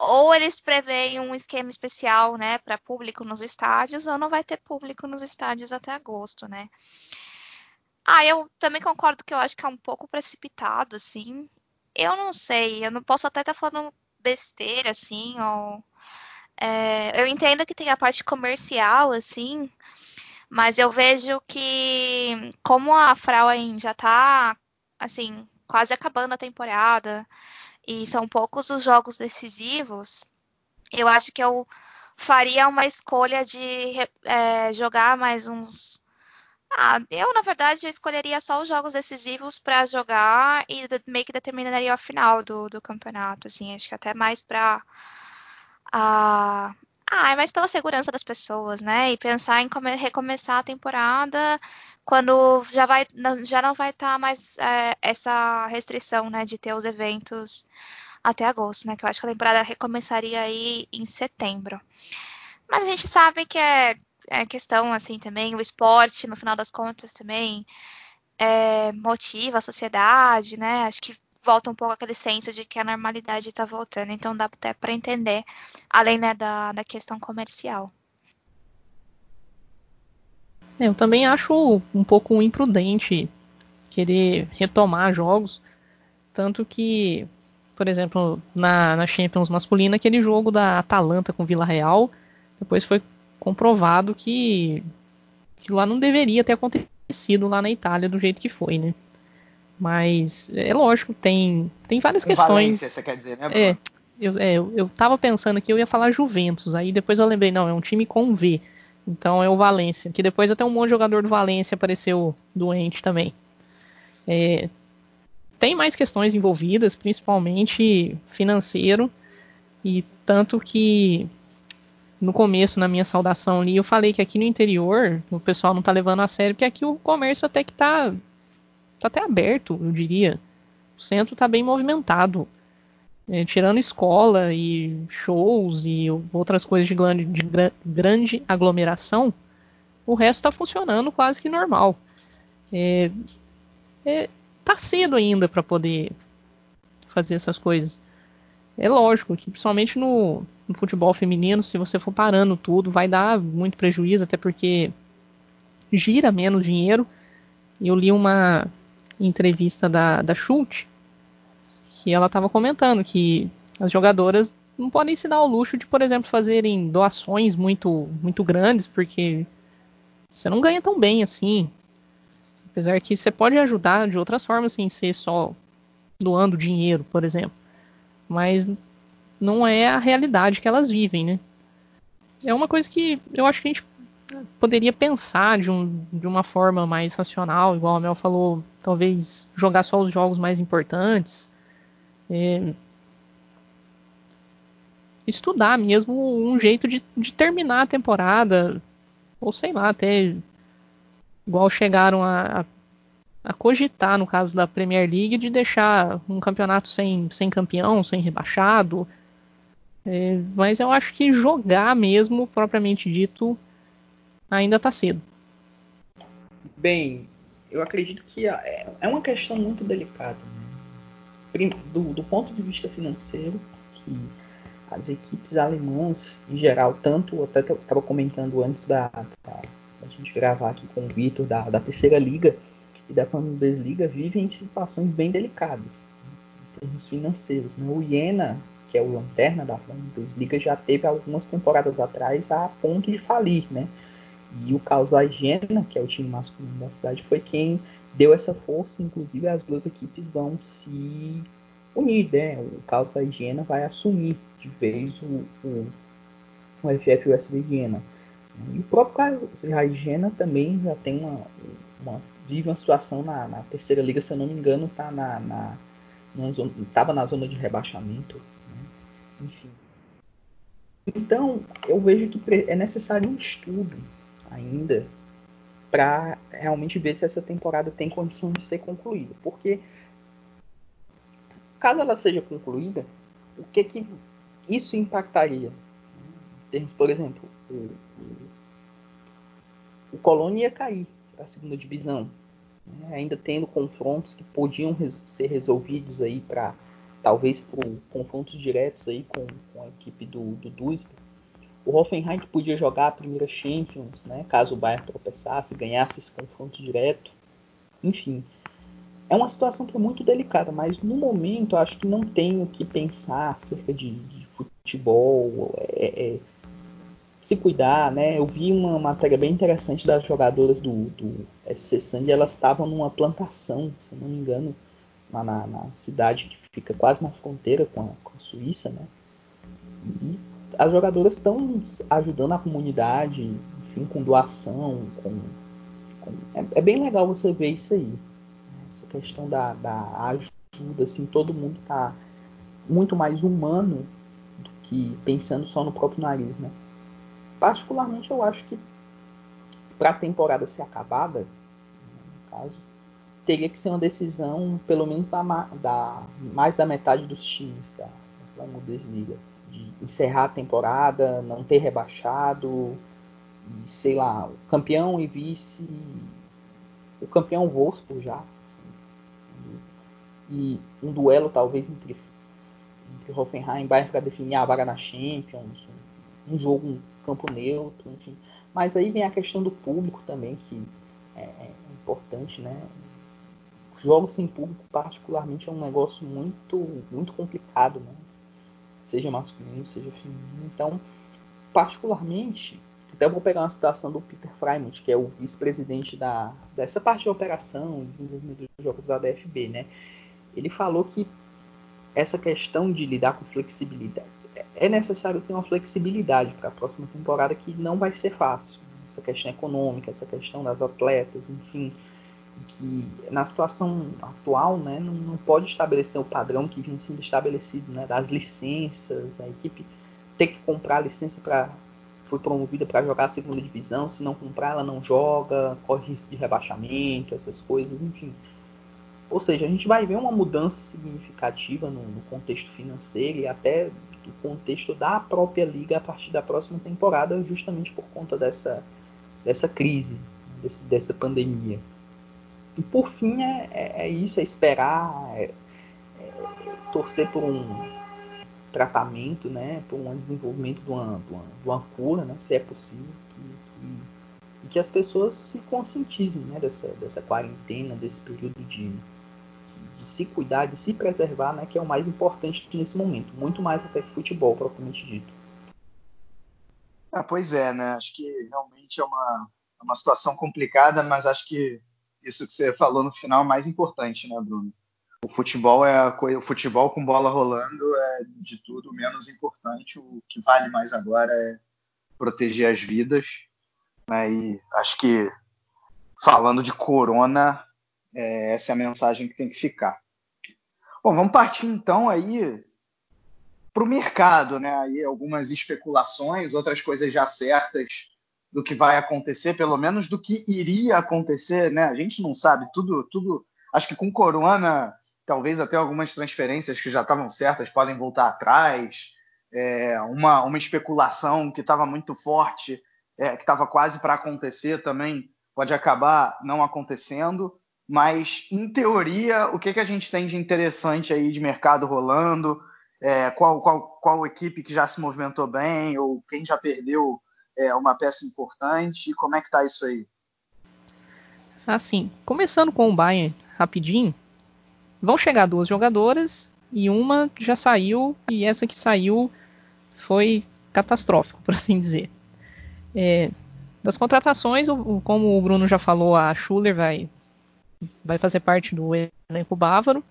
ou eles preveem um esquema especial, né, para público nos estádios, ou não vai ter público nos estádios até agosto, né? Ah, eu também concordo que eu acho que é um pouco precipitado, assim. Eu não sei, eu não posso até estar tá falando besteira, assim, ou... É, eu entendo que tem a parte comercial, assim, mas eu vejo que como a Frauen já tá, assim, quase acabando a temporada e são poucos os jogos decisivos, eu acho que eu faria uma escolha de é, jogar mais uns ah, eu, na verdade, eu escolheria só os jogos decisivos para jogar e meio que determinaria o final do, do campeonato, assim, acho que até mais para ah, ah, é mais pela segurança das pessoas, né? E pensar em recomeçar a temporada quando já, vai, já não vai estar tá mais é, essa restrição, né, de ter os eventos até agosto, né? Que eu acho que a temporada recomeçaria aí em setembro. Mas a gente sabe que é é questão assim também, o esporte, no final das contas, também é, motiva a sociedade, né? Acho que volta um pouco aquele senso de que a normalidade está voltando, então dá até para entender, além né, da, da questão comercial. É, eu também acho um pouco imprudente querer retomar jogos, tanto que, por exemplo, na, na Champions masculina, aquele jogo da Atalanta com Vila Real, depois foi comprovado que, que lá não deveria ter acontecido lá na Itália do jeito que foi, né? Mas é lógico, tem, tem várias questões. Valência, você quer dizer, né? Bruno? É, eu, é, eu tava pensando que eu ia falar Juventus, aí depois eu lembrei, não, é um time com V. Então é o Valência, que depois até um monte de jogador do Valência apareceu doente também. É, tem mais questões envolvidas, principalmente financeiro, e tanto que no começo, na minha saudação ali, eu falei que aqui no interior o pessoal não tá levando a sério, porque aqui o comércio até que tá, tá até aberto, eu diria. O centro tá bem movimentado. É, tirando escola e shows e outras coisas de grande, de grande aglomeração, o resto está funcionando quase que normal. É, é, tá cedo ainda para poder fazer essas coisas. É lógico que, principalmente no, no, futebol feminino, se você for parando tudo, vai dar muito prejuízo, até porque gira menos dinheiro. Eu li uma entrevista da, da Schultz, que ela estava comentando que as jogadoras não podem se dar o luxo de, por exemplo, fazerem doações muito, muito grandes, porque você não ganha tão bem assim. Apesar que você pode ajudar de outras formas, sem ser só doando dinheiro, por exemplo. Mas não é a realidade que elas vivem, né? É uma coisa que eu acho que a gente poderia pensar de, um, de uma forma mais racional, igual a Mel falou, talvez jogar só os jogos mais importantes. É, estudar mesmo um jeito de, de terminar a temporada, ou sei lá, até igual chegaram a, a, cogitar no caso da Premier League de deixar um campeonato sem, sem campeão, sem rebaixado. É, mas eu acho que jogar mesmo, propriamente dito, ainda está cedo. Bem, eu acredito que é, é uma questão muito delicada. Do, do ponto de vista financeiro, que as equipes alemãs, em geral, tanto até estava comentando antes da, da, da, gente gravar aqui com o Vitor, da, da terceira liga e da Bundesliga, vivem em situações bem delicadas em termos financeiros. Né? O Iena, que é o lanterna da Bundesliga, já teve algumas temporadas atrás a ponto de falir, né? E o Causar Jena, que é o time masculino da cidade, foi quem deu essa força. Inclusive, as duas equipes vão se unir, né? O Caos da Higiena vai assumir de vez o, o, o FF USB Higiena. E o próprio Caos da Higiena também já tem uma, uma vive uma situação na, na, terceira liga, se eu não me engano, tá na, na, na zona, tava na zona de rebaixamento, né? enfim. Então, eu vejo que é necessário um estudo ainda para realmente ver se essa temporada tem condição de ser concluída, porque caso ela seja concluída, o que que isso impactaria? Por exemplo, o Colônia ia cair para a segunda divisão, né? ainda tendo confrontos que podiam res, ser resolvidos aí para talvez por confrontos diretos aí com, com a equipe do, do Duisburg. O Hoffenheim podia jogar a primeira Champions, né? caso o Bayern tropeçasse, ganhasse esse confronto direto. Enfim, é uma situação que é muito delicada, mas no momento acho que não tenho que pensar acerca de, de futebol, é, é, se cuidar, né? Eu vi uma matéria bem interessante das jogadoras do, do SC Sandy, elas estavam numa plantação, se não me engano, lá na, na cidade que fica quase na fronteira com a, com a Suíça, né? E as jogadoras estão ajudando a comunidade, enfim, com doação, com, com... É, é bem legal você ver isso aí. Questão da, da ajuda, assim, todo mundo está muito mais humano do que pensando só no próprio nariz, né? Particularmente, eu acho que para a temporada ser acabada, no caso, teria que ser uma decisão, pelo menos da, da mais da metade dos times da, da Bundesliga, encerrar a temporada, não ter rebaixado, e sei lá, o campeão e vice, o campeão Wolfsburg já, e um duelo talvez entre, entre Hoffenheim e Bayern para definir a vaga na Champions, um, um jogo um campo neutro, enfim. Mas aí vem a questão do público também, que é, é importante, né? Jogos sem público, particularmente, é um negócio muito, muito complicado, né? Seja masculino, seja feminino. Então, particularmente, até vou pegar uma citação do Peter Frymont, que é o vice-presidente da, dessa parte de operação, desenvolvimento dos jogos da DFB, né? ele falou que essa questão de lidar com flexibilidade é necessário ter uma flexibilidade para a próxima temporada que não vai ser fácil. Essa questão econômica, essa questão das atletas, enfim, que na situação atual, né, não, não pode estabelecer o padrão que vinha sendo estabelecido, né, das licenças, a equipe ter que comprar a licença para foi promovida para jogar a segunda divisão, se não comprar ela não joga, corre risco de rebaixamento, essas coisas, enfim Ou seja, a gente vai ver uma mudança significativa no, no contexto financeiro e até do contexto da própria liga a partir da próxima temporada, justamente por conta dessa, dessa crise, desse, dessa pandemia. E por fim é, é, é isso, é esperar, é, é, torcer por um tratamento, né, por um desenvolvimento de uma, de uma, de uma cura, né, se é possível, que, que, e que as pessoas se conscientizem né, dessa, dessa quarentena, desse período de, de se cuidar, de se preservar, né, que é o mais importante nesse momento, muito mais até que futebol propriamente dito. Ah, pois é, né? Acho que realmente é uma, é uma situação complicada, mas acho que isso que você falou no final é mais importante, né, Bruno? O futebol é a coisa, o futebol com bola rolando é de tudo menos importante. O que vale mais agora é proteger as vidas. Né? E acho que falando de corona, é, essa é a mensagem que tem que ficar. Bom, vamos partir então aí para o mercado, né? Aí algumas especulações, outras coisas já certas do que vai acontecer, pelo menos do que iria acontecer, né? A gente não sabe tudo, tudo. Acho que com Corona, talvez até algumas transferências que já estavam certas podem voltar atrás. É, uma, uma especulação que estava muito forte, é, que estava quase para acontecer também, pode acabar não acontecendo. Mas, em teoria, o que, que a gente tem de interessante aí de mercado rolando? É, qual, qual, qual equipe que já se movimentou bem ou quem já perdeu é uma peça importante. Como é que tá isso aí? Assim, começando com o Bayern rapidinho, vão chegar duas jogadoras e uma já saiu e essa que saiu foi catastrófico, [laughs] por assim dizer. É, das contratações, como o Bruno já falou, a Schuller vai, vai fazer parte do elenco bávaro.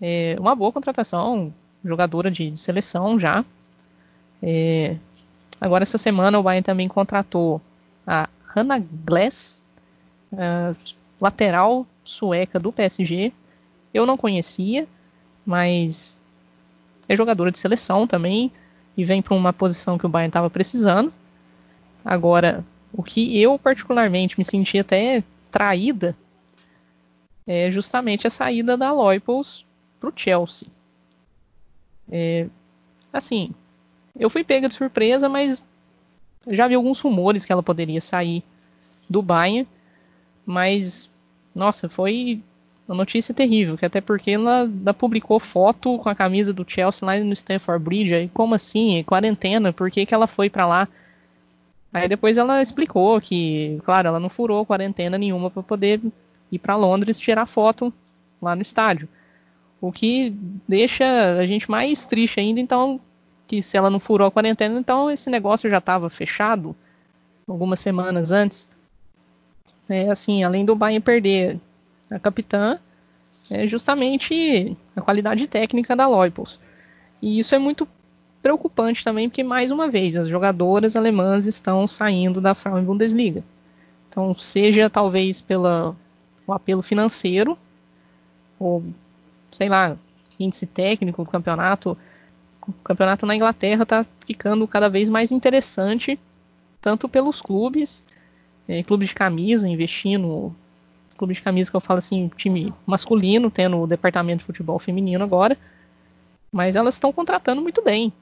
É uma boa contratação, jogadora de, de seleção já. É, Agora, essa semana, o Bayern também contratou a Hannah Glass, lateral sueca do PSG. Eu não conhecia, mas é jogadora de seleção também e vem para uma posição que o Bayern estava precisando. Agora, o que eu particularmente me senti até traída é justamente a saída da Loipos para o Chelsea. É, assim, eu fui pega de surpresa, mas já vi alguns rumores que ela poderia sair do Bayern, mas nossa, foi uma notícia terrível, que até porque ela, ela, publicou foto com a camisa do Chelsea lá no Stamford Bridge, aí como assim, quarentena, por que, que ela foi para lá? Aí depois ela explicou que, claro, ela não furou quarentena nenhuma para poder ir para Londres tirar foto lá no estádio. O que deixa a gente mais triste ainda, então que se ela não furou a quarentena, então esse negócio já estava fechado algumas semanas antes. É assim, além do Bayern perder a capitã, é justamente a qualidade técnica da Leupolz. E isso é muito preocupante também, porque mais uma vez as jogadoras alemãs estão saindo da Frauen Bundesliga. Então, seja talvez pelo apelo financeiro, ou sei lá, índice técnico do campeonato o campeonato na Inglaterra está ficando cada vez mais interessante, tanto pelos clubes, é, clubes de camisa investindo, clube de camisa que eu falo assim, time masculino, tendo o departamento de futebol feminino agora, mas elas estão contratando muito bem.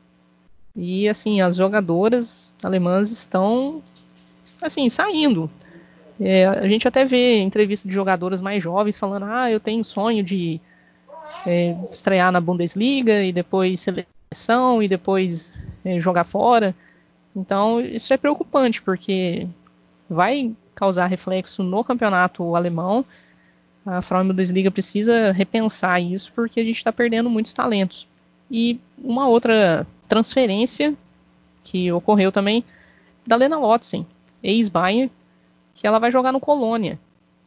E assim, as jogadoras alemãs estão assim, saindo. É, a gente até vê entrevista de jogadoras mais jovens falando: ah, eu tenho sonho de é, estrear na Bundesliga e depois e depois é, jogar fora. Então isso é preocupante porque vai causar reflexo no campeonato alemão. A Frauen Bundesliga precisa repensar isso porque a gente está perdendo muitos talentos. E uma outra transferência que ocorreu também da Lena Lotzen, ex-Bayern, que ela vai jogar no Colônia.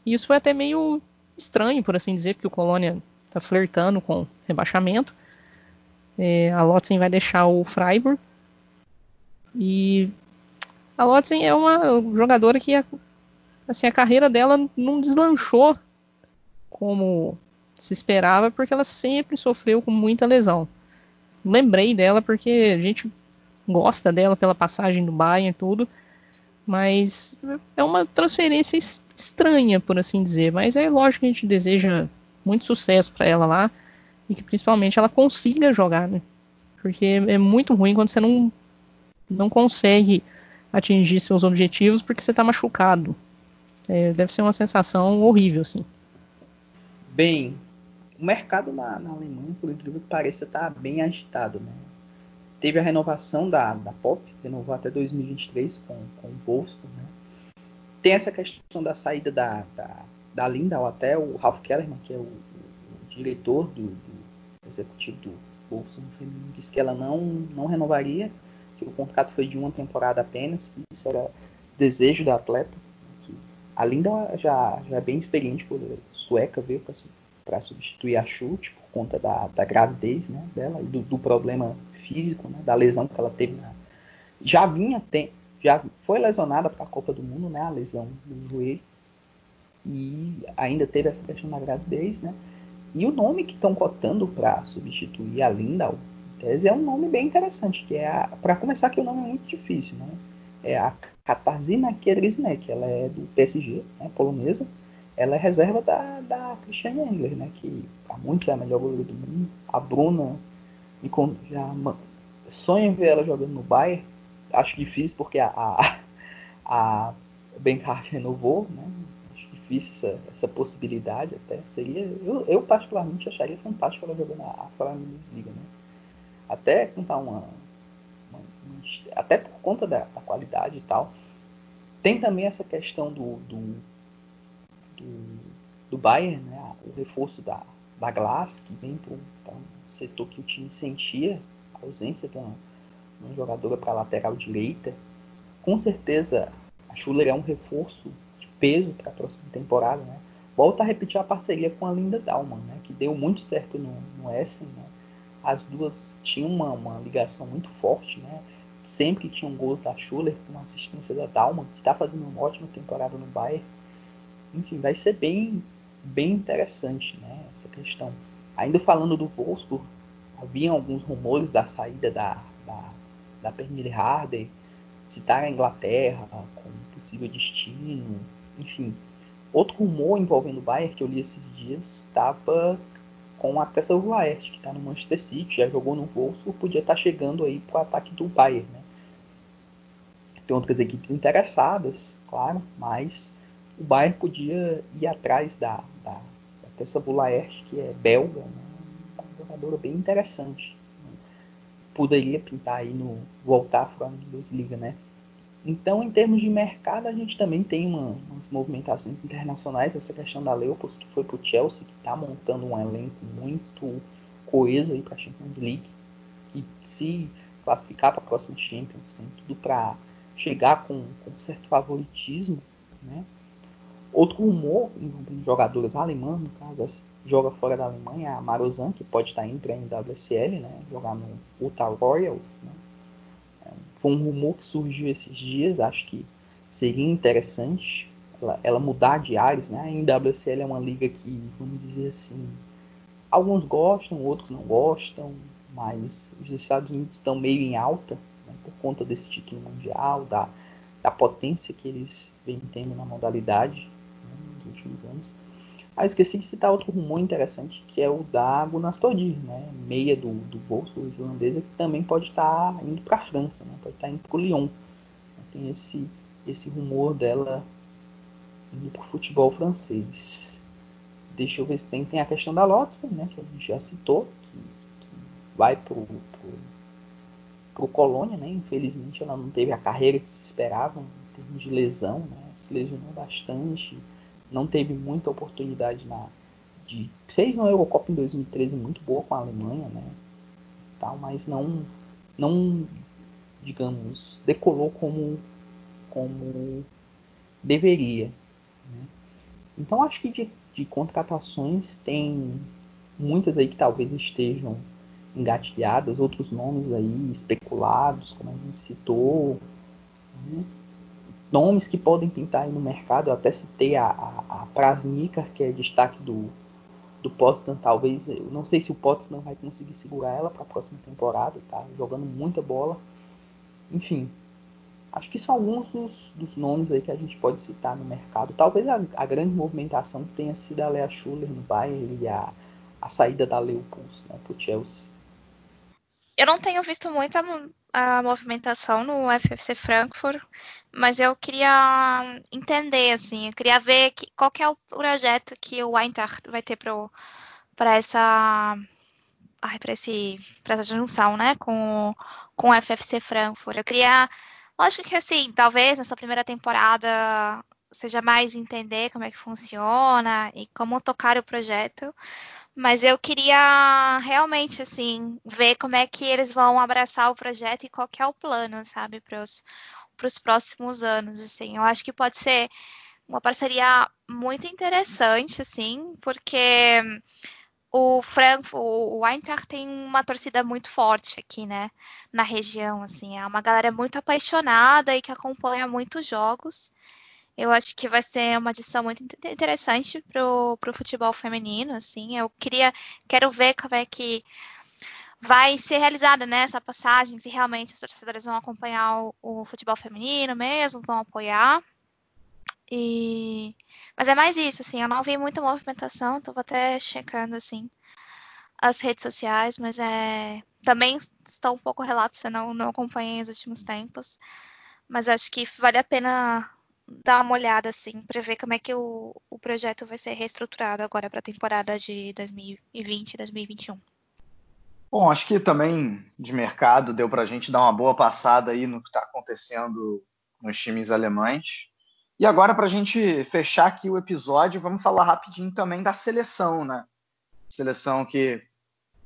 E isso foi até meio estranho, por assim dizer, porque o Colônia está flertando com rebaixamento. É, a Lotzen vai deixar o Freiburg. E a Lotzen é uma jogadora que assim, a carreira dela não deslanchou como se esperava, porque ela sempre sofreu com muita lesão. Lembrei dela porque a gente gosta dela pela passagem do Bayern e tudo, mas é uma transferência estranha, por assim dizer. Mas é lógico que a gente deseja muito sucesso para ela lá e que principalmente ela consiga jogar, né? Porque é muito ruim quando você não, não consegue atingir seus objetivos porque você está machucado. É, deve ser uma sensação horrível, assim. Bem, o mercado na, na Alemanha, por incrível que pareça, está bem agitado, né? Teve a renovação da, da Pop, renovou até 2023 com, com o Wolfsburg, né? Tem essa questão da saída da, da, da Linda, ou até o Ralph Kellerman, que é o, o, diretor do, executivo do Wolfsburg feminino, disse que ela não, não renovaria, que o contrato foi de uma temporada apenas, que isso era desejo da atleta. Que a Linda já, já é bem experiente, por sueca, veio para substituir a Chute por conta da, da gravidez né, dela e do, do problema físico, né, da lesão que ela teve. Na... Já vinha, tem, já foi lesionada para a Copa do Mundo, né, a lesão do joelho, e ainda teve essa questão da gravidez, né? E o nome que estão cotando para substituir a Lindau, tese, é um nome bem interessante, que é, para começar, que o nome é muito difícil, né? É a Katarzyna Kierisnek, ela é do PSG, né, polonesa, ela é reserva da, da Christiane Engler, né, que para muitos é a melhor goleira do mundo. A Bruna já sonha em ver ela jogando no Bayern. Acho difícil porque a, a, a Benhart renovou, né? Difícil essa, essa possibilidade até. Seria, eu, eu particularmente acharia fantástico ela jogando a Flamengo Bundesliga, né? Até contar uma, uma, uma, até por conta da, da, qualidade e tal. Tem também essa questão do, do, do, do Bayern, né? O reforço da, da Glass, que vem para um setor que o time sentia a ausência de uma, uma jogadora para lateral direita. Com certeza, a Schuller é um reforço peso para a próxima temporada, né? Volta a repetir a parceria com a Linda Dalman, né? Que deu muito certo no, no Essen, né? As duas tinham uma, uma ligação muito forte, né? Sempre tinham gols da Schuller com assistência da Dalman, que está fazendo uma ótima temporada no Bayern. Enfim, vai ser bem, bem interessante, né? Essa questão. Ainda falando do Wolfsburg, havia alguns rumores da saída da, da, da Pernille Harder, citar a Inglaterra como possível destino, enfim. Outro rumor envolvendo o Bayern que eu li esses dias estava com a Tessa Laerte, que está no Manchester City, já jogou no Wolfsburg, podia estar tá chegando aí para o ataque do Bayern. Né? Tem outras equipes interessadas, claro, mas o Bayern podia ir atrás da, da, Tessa Bulaert, que é belga, né? uma jogadora bem interessante. Poderia pintar aí no voltar para a Bundesliga, né? Então, em termos de mercado, a gente também tem uma, umas movimentações internacionais. Essa questão da Leopold, que foi para o Chelsea, que está montando um elenco muito coeso para a Champions League. E se classificar para a próxima Champions, tem tudo para chegar com, com certo favoritismo, né? Outro rumor envolvendo jogadores alemães, no caso, joga fora da Alemanha, a Marozan, que pode estar indo para a WSL, né, jogar no Utah Royals. Né. Foi um rumor que surgiu esses dias, acho que seria interessante ela, ela mudar de áreas. Né. A WSL é uma liga que, vamos dizer assim, alguns gostam, outros não gostam, mas os Estados Unidos estão meio em alta né, por conta desse título mundial, da, da potência que eles vêm tendo na modalidade últimos anos. Ah, esqueci de citar outro rumor interessante, que é o da Gunastordir, né? meia do, do bolso islandesa, que também pode estar tá indo para a França, né? pode estar tá indo para o Lyon. Tem esse, esse rumor dela indo para o futebol francês. Deixa eu ver se tem, tem a questão da Lotsen, né? que a gente já citou, que, que vai para o Colônia, né? infelizmente ela não teve a carreira que se esperava em termos de lesão, né? se lesionou bastante não teve muita oportunidade na de fez na Eurocopa em 2013 muito boa com a Alemanha, né? Tal, mas não não digamos decolou como como deveria. Né? Então acho que de, de contratações tem muitas aí que talvez estejam engatilhadas, outros nomes aí especulados, como a gente citou. Né? Nomes que podem pintar aí no mercado. Eu até citei a, a, a Prasnica, que é destaque do, do Potsdam. Talvez, eu não sei se o Potsdam vai conseguir segurar ela para a próxima temporada, tá? Jogando muita bola. Enfim, Acho que são alguns dos, dos, nomes aí que a gente pode citar no mercado. Talvez a, a grande movimentação tenha sido a Lea Schuller no Bayern e a, a saída da Leopold né, para o Chelsea. Eu não tenho visto muita a movimentação no FFC Frankfurt, mas eu queria entender, assim, eu queria ver que, qual que é o projeto que o Eintracht vai ter para essa para essa junção, né, com, com o FFC Frankfurt. Eu queria Lógico que assim, talvez nessa primeira temporada seja mais entender como é que funciona e como tocar o projeto, mas eu queria realmente assim ver como é que eles vão abraçar o projeto e qual é o plano, sabe, para os próximos anos, assim. Eu acho que pode ser uma parceria muito interessante, assim, porque o Frankfurt, o Eintracht tem uma torcida muito forte aqui, né, na região, assim, é uma galera muito apaixonada e que acompanha muitos jogos. Eu acho que vai ser uma adição muito interessante pro, pro futebol feminino, assim. Eu queria, quero ver como é que vai ser realizada né, essa passagem, se realmente os torcedores vão acompanhar o, o futebol feminino mesmo, vão apoiar. E... Mas é mais isso, assim, eu não vi muita movimentação, tô até checando, assim, as redes sociais, mas é... Também estou um pouco relapsa, não, não acompanhei os últimos tempos, mas acho que vale a pena dar uma olhada, assim, para ver como é que o, o projeto vai ser reestruturado agora para a temporada de 2020 e 2021. Bom, acho que também de mercado deu para a gente dar uma boa passada aí no que está acontecendo nos times alemães. E agora, para a gente fechar aqui o episódio, vamos falar rapidinho também da seleção, né? Seleção que,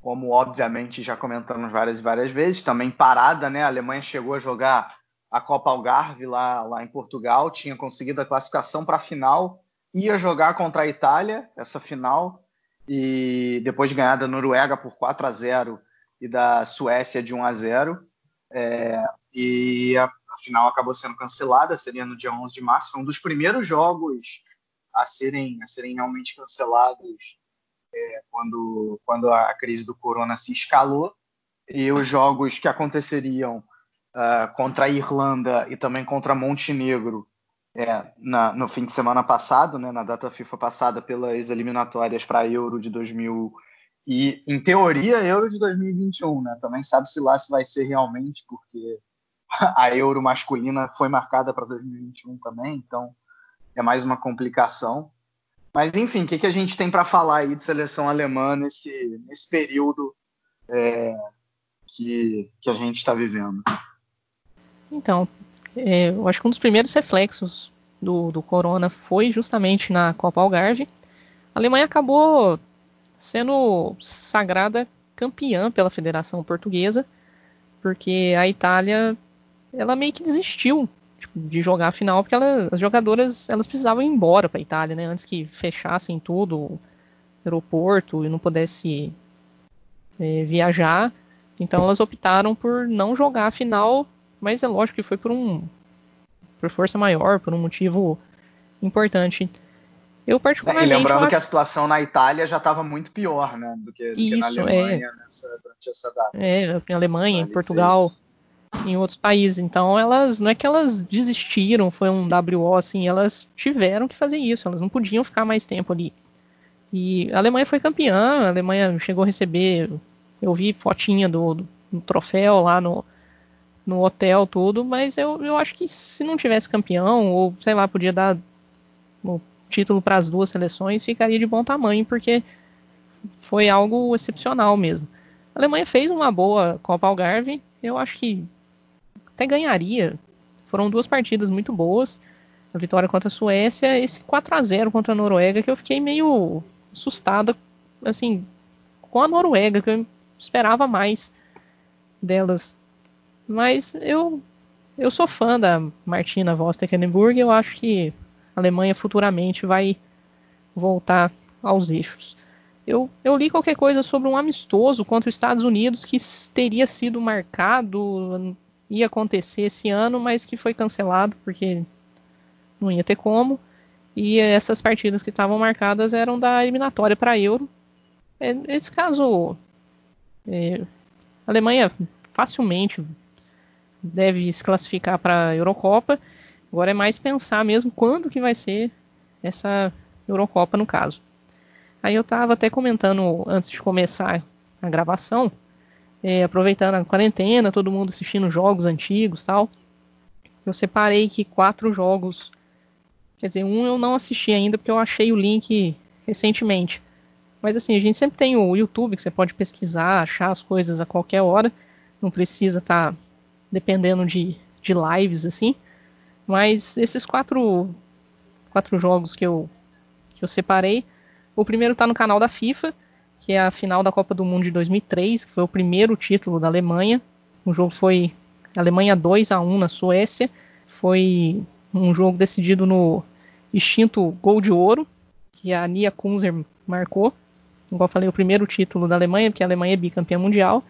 como obviamente já comentamos várias e várias vezes, também parada, né? A Alemanha chegou a jogar a Copa Algarve lá, lá em Portugal, tinha conseguido a classificação para a final, ia jogar contra a Itália, essa final, e depois de ganhar da Noruega por 4 a 0 e da Suécia de 1 a 0. É, e a a final acabou sendo cancelada, seria no dia 11 de março. Foi um dos primeiros jogos a serem, a serem realmente cancelados é, quando, quando a crise do corona se escalou. E os jogos que aconteceriam uh, contra a Irlanda e também contra Montenegro é, na, no fim de semana passado, né, na data FIFA passada, pelas eliminatórias para a Euro de 2000 e, em teoria, Euro de 2021, né? Também sabe-se lá se vai ser realmente, porque [laughs] a Euro masculina foi marcada para 2021 também, então é mais uma complicação. Mas enfim, o que, que a gente tem para falar aí de seleção alemã nesse, nesse período é, que, que a gente está vivendo? Então, é, eu acho que um dos primeiros reflexos do, do Corona foi justamente na Copa Algarve. A Alemanha acabou sendo sagrada campeã pela Federação Portuguesa, porque a Itália ela meio que desistiu tipo, de jogar a final, porque ela, as jogadoras elas precisavam ir embora para a Itália, né? Antes que fechassem tudo, o aeroporto e não pudesse é, viajar. Então elas optaram por não jogar a final, mas é lógico que foi por um por força maior, por um motivo importante. Eu particularmente. E lembrando que a situação na Itália já estava muito pior, né? Do que, do Isso, que na Alemanha é. nessa, durante essa data. É, em Alemanha, em Portugal. Isso em outros países. Então elas não é que elas desistiram, foi um WO assim, elas tiveram que fazer isso, elas não podiam ficar mais tempo ali. E a Alemanha foi campeã, a Alemanha chegou a receber, eu vi fotinha do, do troféu lá no, no hotel tudo, mas eu, eu acho que se não tivesse campeão, ou sei lá, podia dar o título para as duas seleções, ficaria de bom tamanho, porque foi algo excepcional mesmo. A Alemanha fez uma boa Copa Algarve, eu acho que até ganharia. Foram duas partidas muito boas. A vitória contra a Suécia, esse 4 a 0 contra a Noruega, que eu fiquei meio assustada, assim, com a Noruega, que eu esperava mais delas. Mas eu eu sou fã da Martina Voss Tecklenburg, eu acho que a Alemanha futuramente vai voltar aos eixos. Eu, eu, li qualquer coisa sobre um amistoso contra os Estados Unidos que teria sido marcado ia acontecer esse ano, mas que foi cancelado porque não ia ter como. E essas partidas que estavam marcadas eram da eliminatória para Euro. É, nesse caso, é, a Alemanha facilmente deve se classificar para a Eurocopa. Agora é mais pensar mesmo quando que vai ser essa Eurocopa no caso. Aí eu estava até comentando antes de começar a gravação, é, aproveitando a quarentena, todo mundo assistindo jogos antigos tal. Eu separei que quatro jogos, quer dizer, um eu não assisti ainda porque eu achei o link recentemente. Mas assim, a gente sempre tem o YouTube que você pode pesquisar, achar as coisas a qualquer hora. Não precisa estar tá dependendo de, de lives assim. Mas esses quatro, quatro jogos que eu, que eu separei, o primeiro está no canal da FIFA, que é a final da Copa do Mundo de 2003, que foi o primeiro título da Alemanha. O jogo foi Alemanha 2 a 1 na Suécia. Foi um jogo decidido no extinto gol de ouro, que a Nia Kunzer marcou. Igual eu falei, o primeiro título da Alemanha, porque a Alemanha é bicampeã mundial.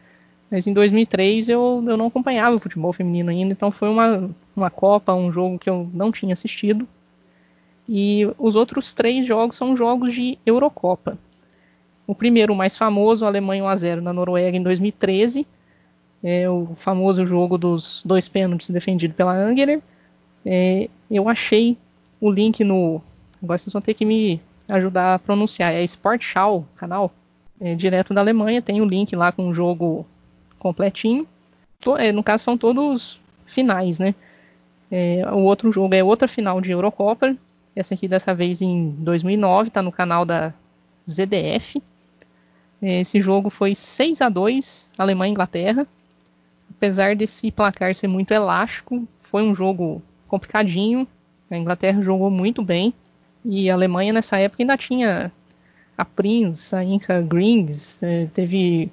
Mas em 2003 eu, eu não acompanhava o futebol feminino ainda, então foi uma, uma Copa, um jogo que eu não tinha assistido. E os outros três jogos são jogos de Eurocopa. O primeiro, o mais famoso, Alemanha 1x0 na Noruega em 2013. É o famoso jogo dos dois pênaltis defendido pela Angeler. É, eu achei o link no. Agora vocês vão ter que me ajudar a pronunciar. É Sportschau, canal, é, direto da Alemanha. Tem o link lá com o jogo completinho. É, no caso, são todos finais, né? É, o outro jogo é outra final de Eurocopa. Essa aqui, dessa vez, em 2009, está no canal da ZDF. É, esse jogo foi 6 a 2 Alemanha e Inglaterra. Apesar desse placar ser muito elástico, foi um jogo complicadinho. A Inglaterra jogou muito bem. E a Alemanha, nessa época, ainda tinha a Prince, a Inca Grings, é, teve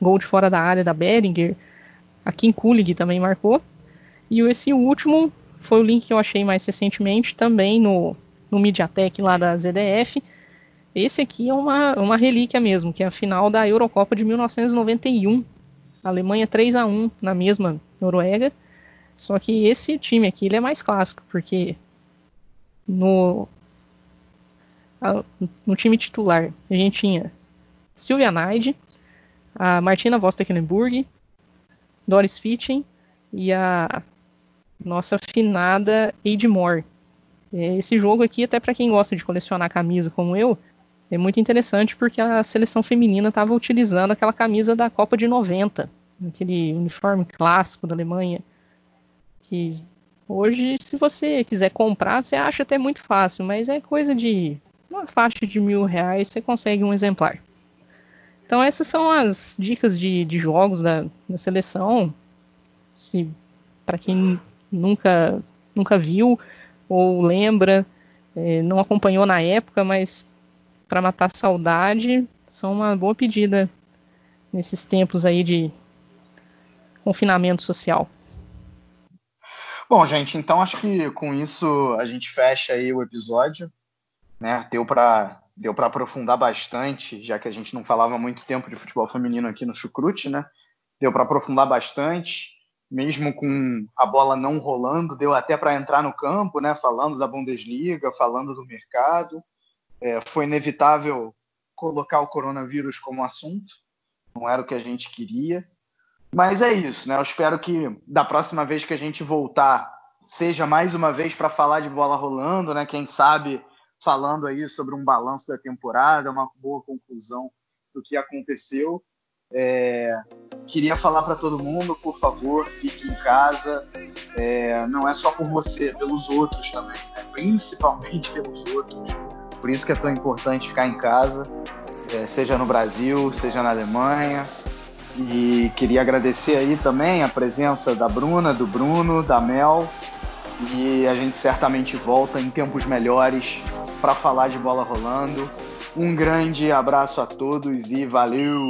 gol de fora da área da Beringer. A Kim Kulig também marcou. E esse último foi o link que eu achei mais recentemente, também no, no Mediatek lá da ZDF. Esse aqui é uma, uma relíquia mesmo, que é a final da Eurocopa de 1991. A Alemanha 3 a 1 na mesma Noruega. Só que esse time aqui ele é mais clássico, porque no, no time titular a gente tinha Silvia Naide, a Martina Voss-Tecklenburg, Doris Fitchen e a nossa finada Edmore. Esse jogo aqui, até para quem gosta de colecionar camisa como eu, é muito interessante porque a seleção feminina estava utilizando aquela camisa da Copa de 90, aquele uniforme clássico da Alemanha, que hoje, se você quiser comprar, você acha até muito fácil, mas é coisa de uma faixa de mil reais você consegue um exemplar. Então essas são as dicas de, de jogos da, da seleção. Se para quem nunca nunca viu ou lembra, é, não acompanhou na época, mas para matar saudade, são uma boa pedida nesses tempos aí de confinamento social. Bom, gente, então acho que com isso a gente fecha aí o episódio, né? Deu para deu para aprofundar bastante, já que a gente não falava muito tempo de futebol feminino aqui no Chucrute, né? Deu para aprofundar bastante, mesmo com a bola não rolando, deu até para entrar no campo, né? Falando da Bundesliga, falando do mercado. É, foi inevitável colocar o coronavírus como assunto, não era o que a gente queria. Mas é isso, né? Eu espero que da próxima vez que a gente voltar seja mais uma vez para falar de bola rolando, né? Quem sabe falando aí sobre um balanço da temporada, uma boa conclusão do que aconteceu. É, queria falar para todo mundo, por favor, fique em casa. É, não é só por você, pelos outros também, né? principalmente pelos outros. Por isso que é tão importante ficar em casa, é, seja no Brasil, seja na Alemanha. E queria agradecer aí também a presença da Bruna, do Bruno, da Mel. E a gente certamente volta em tempos melhores para falar de bola rolando. Um grande abraço a todos e valeu!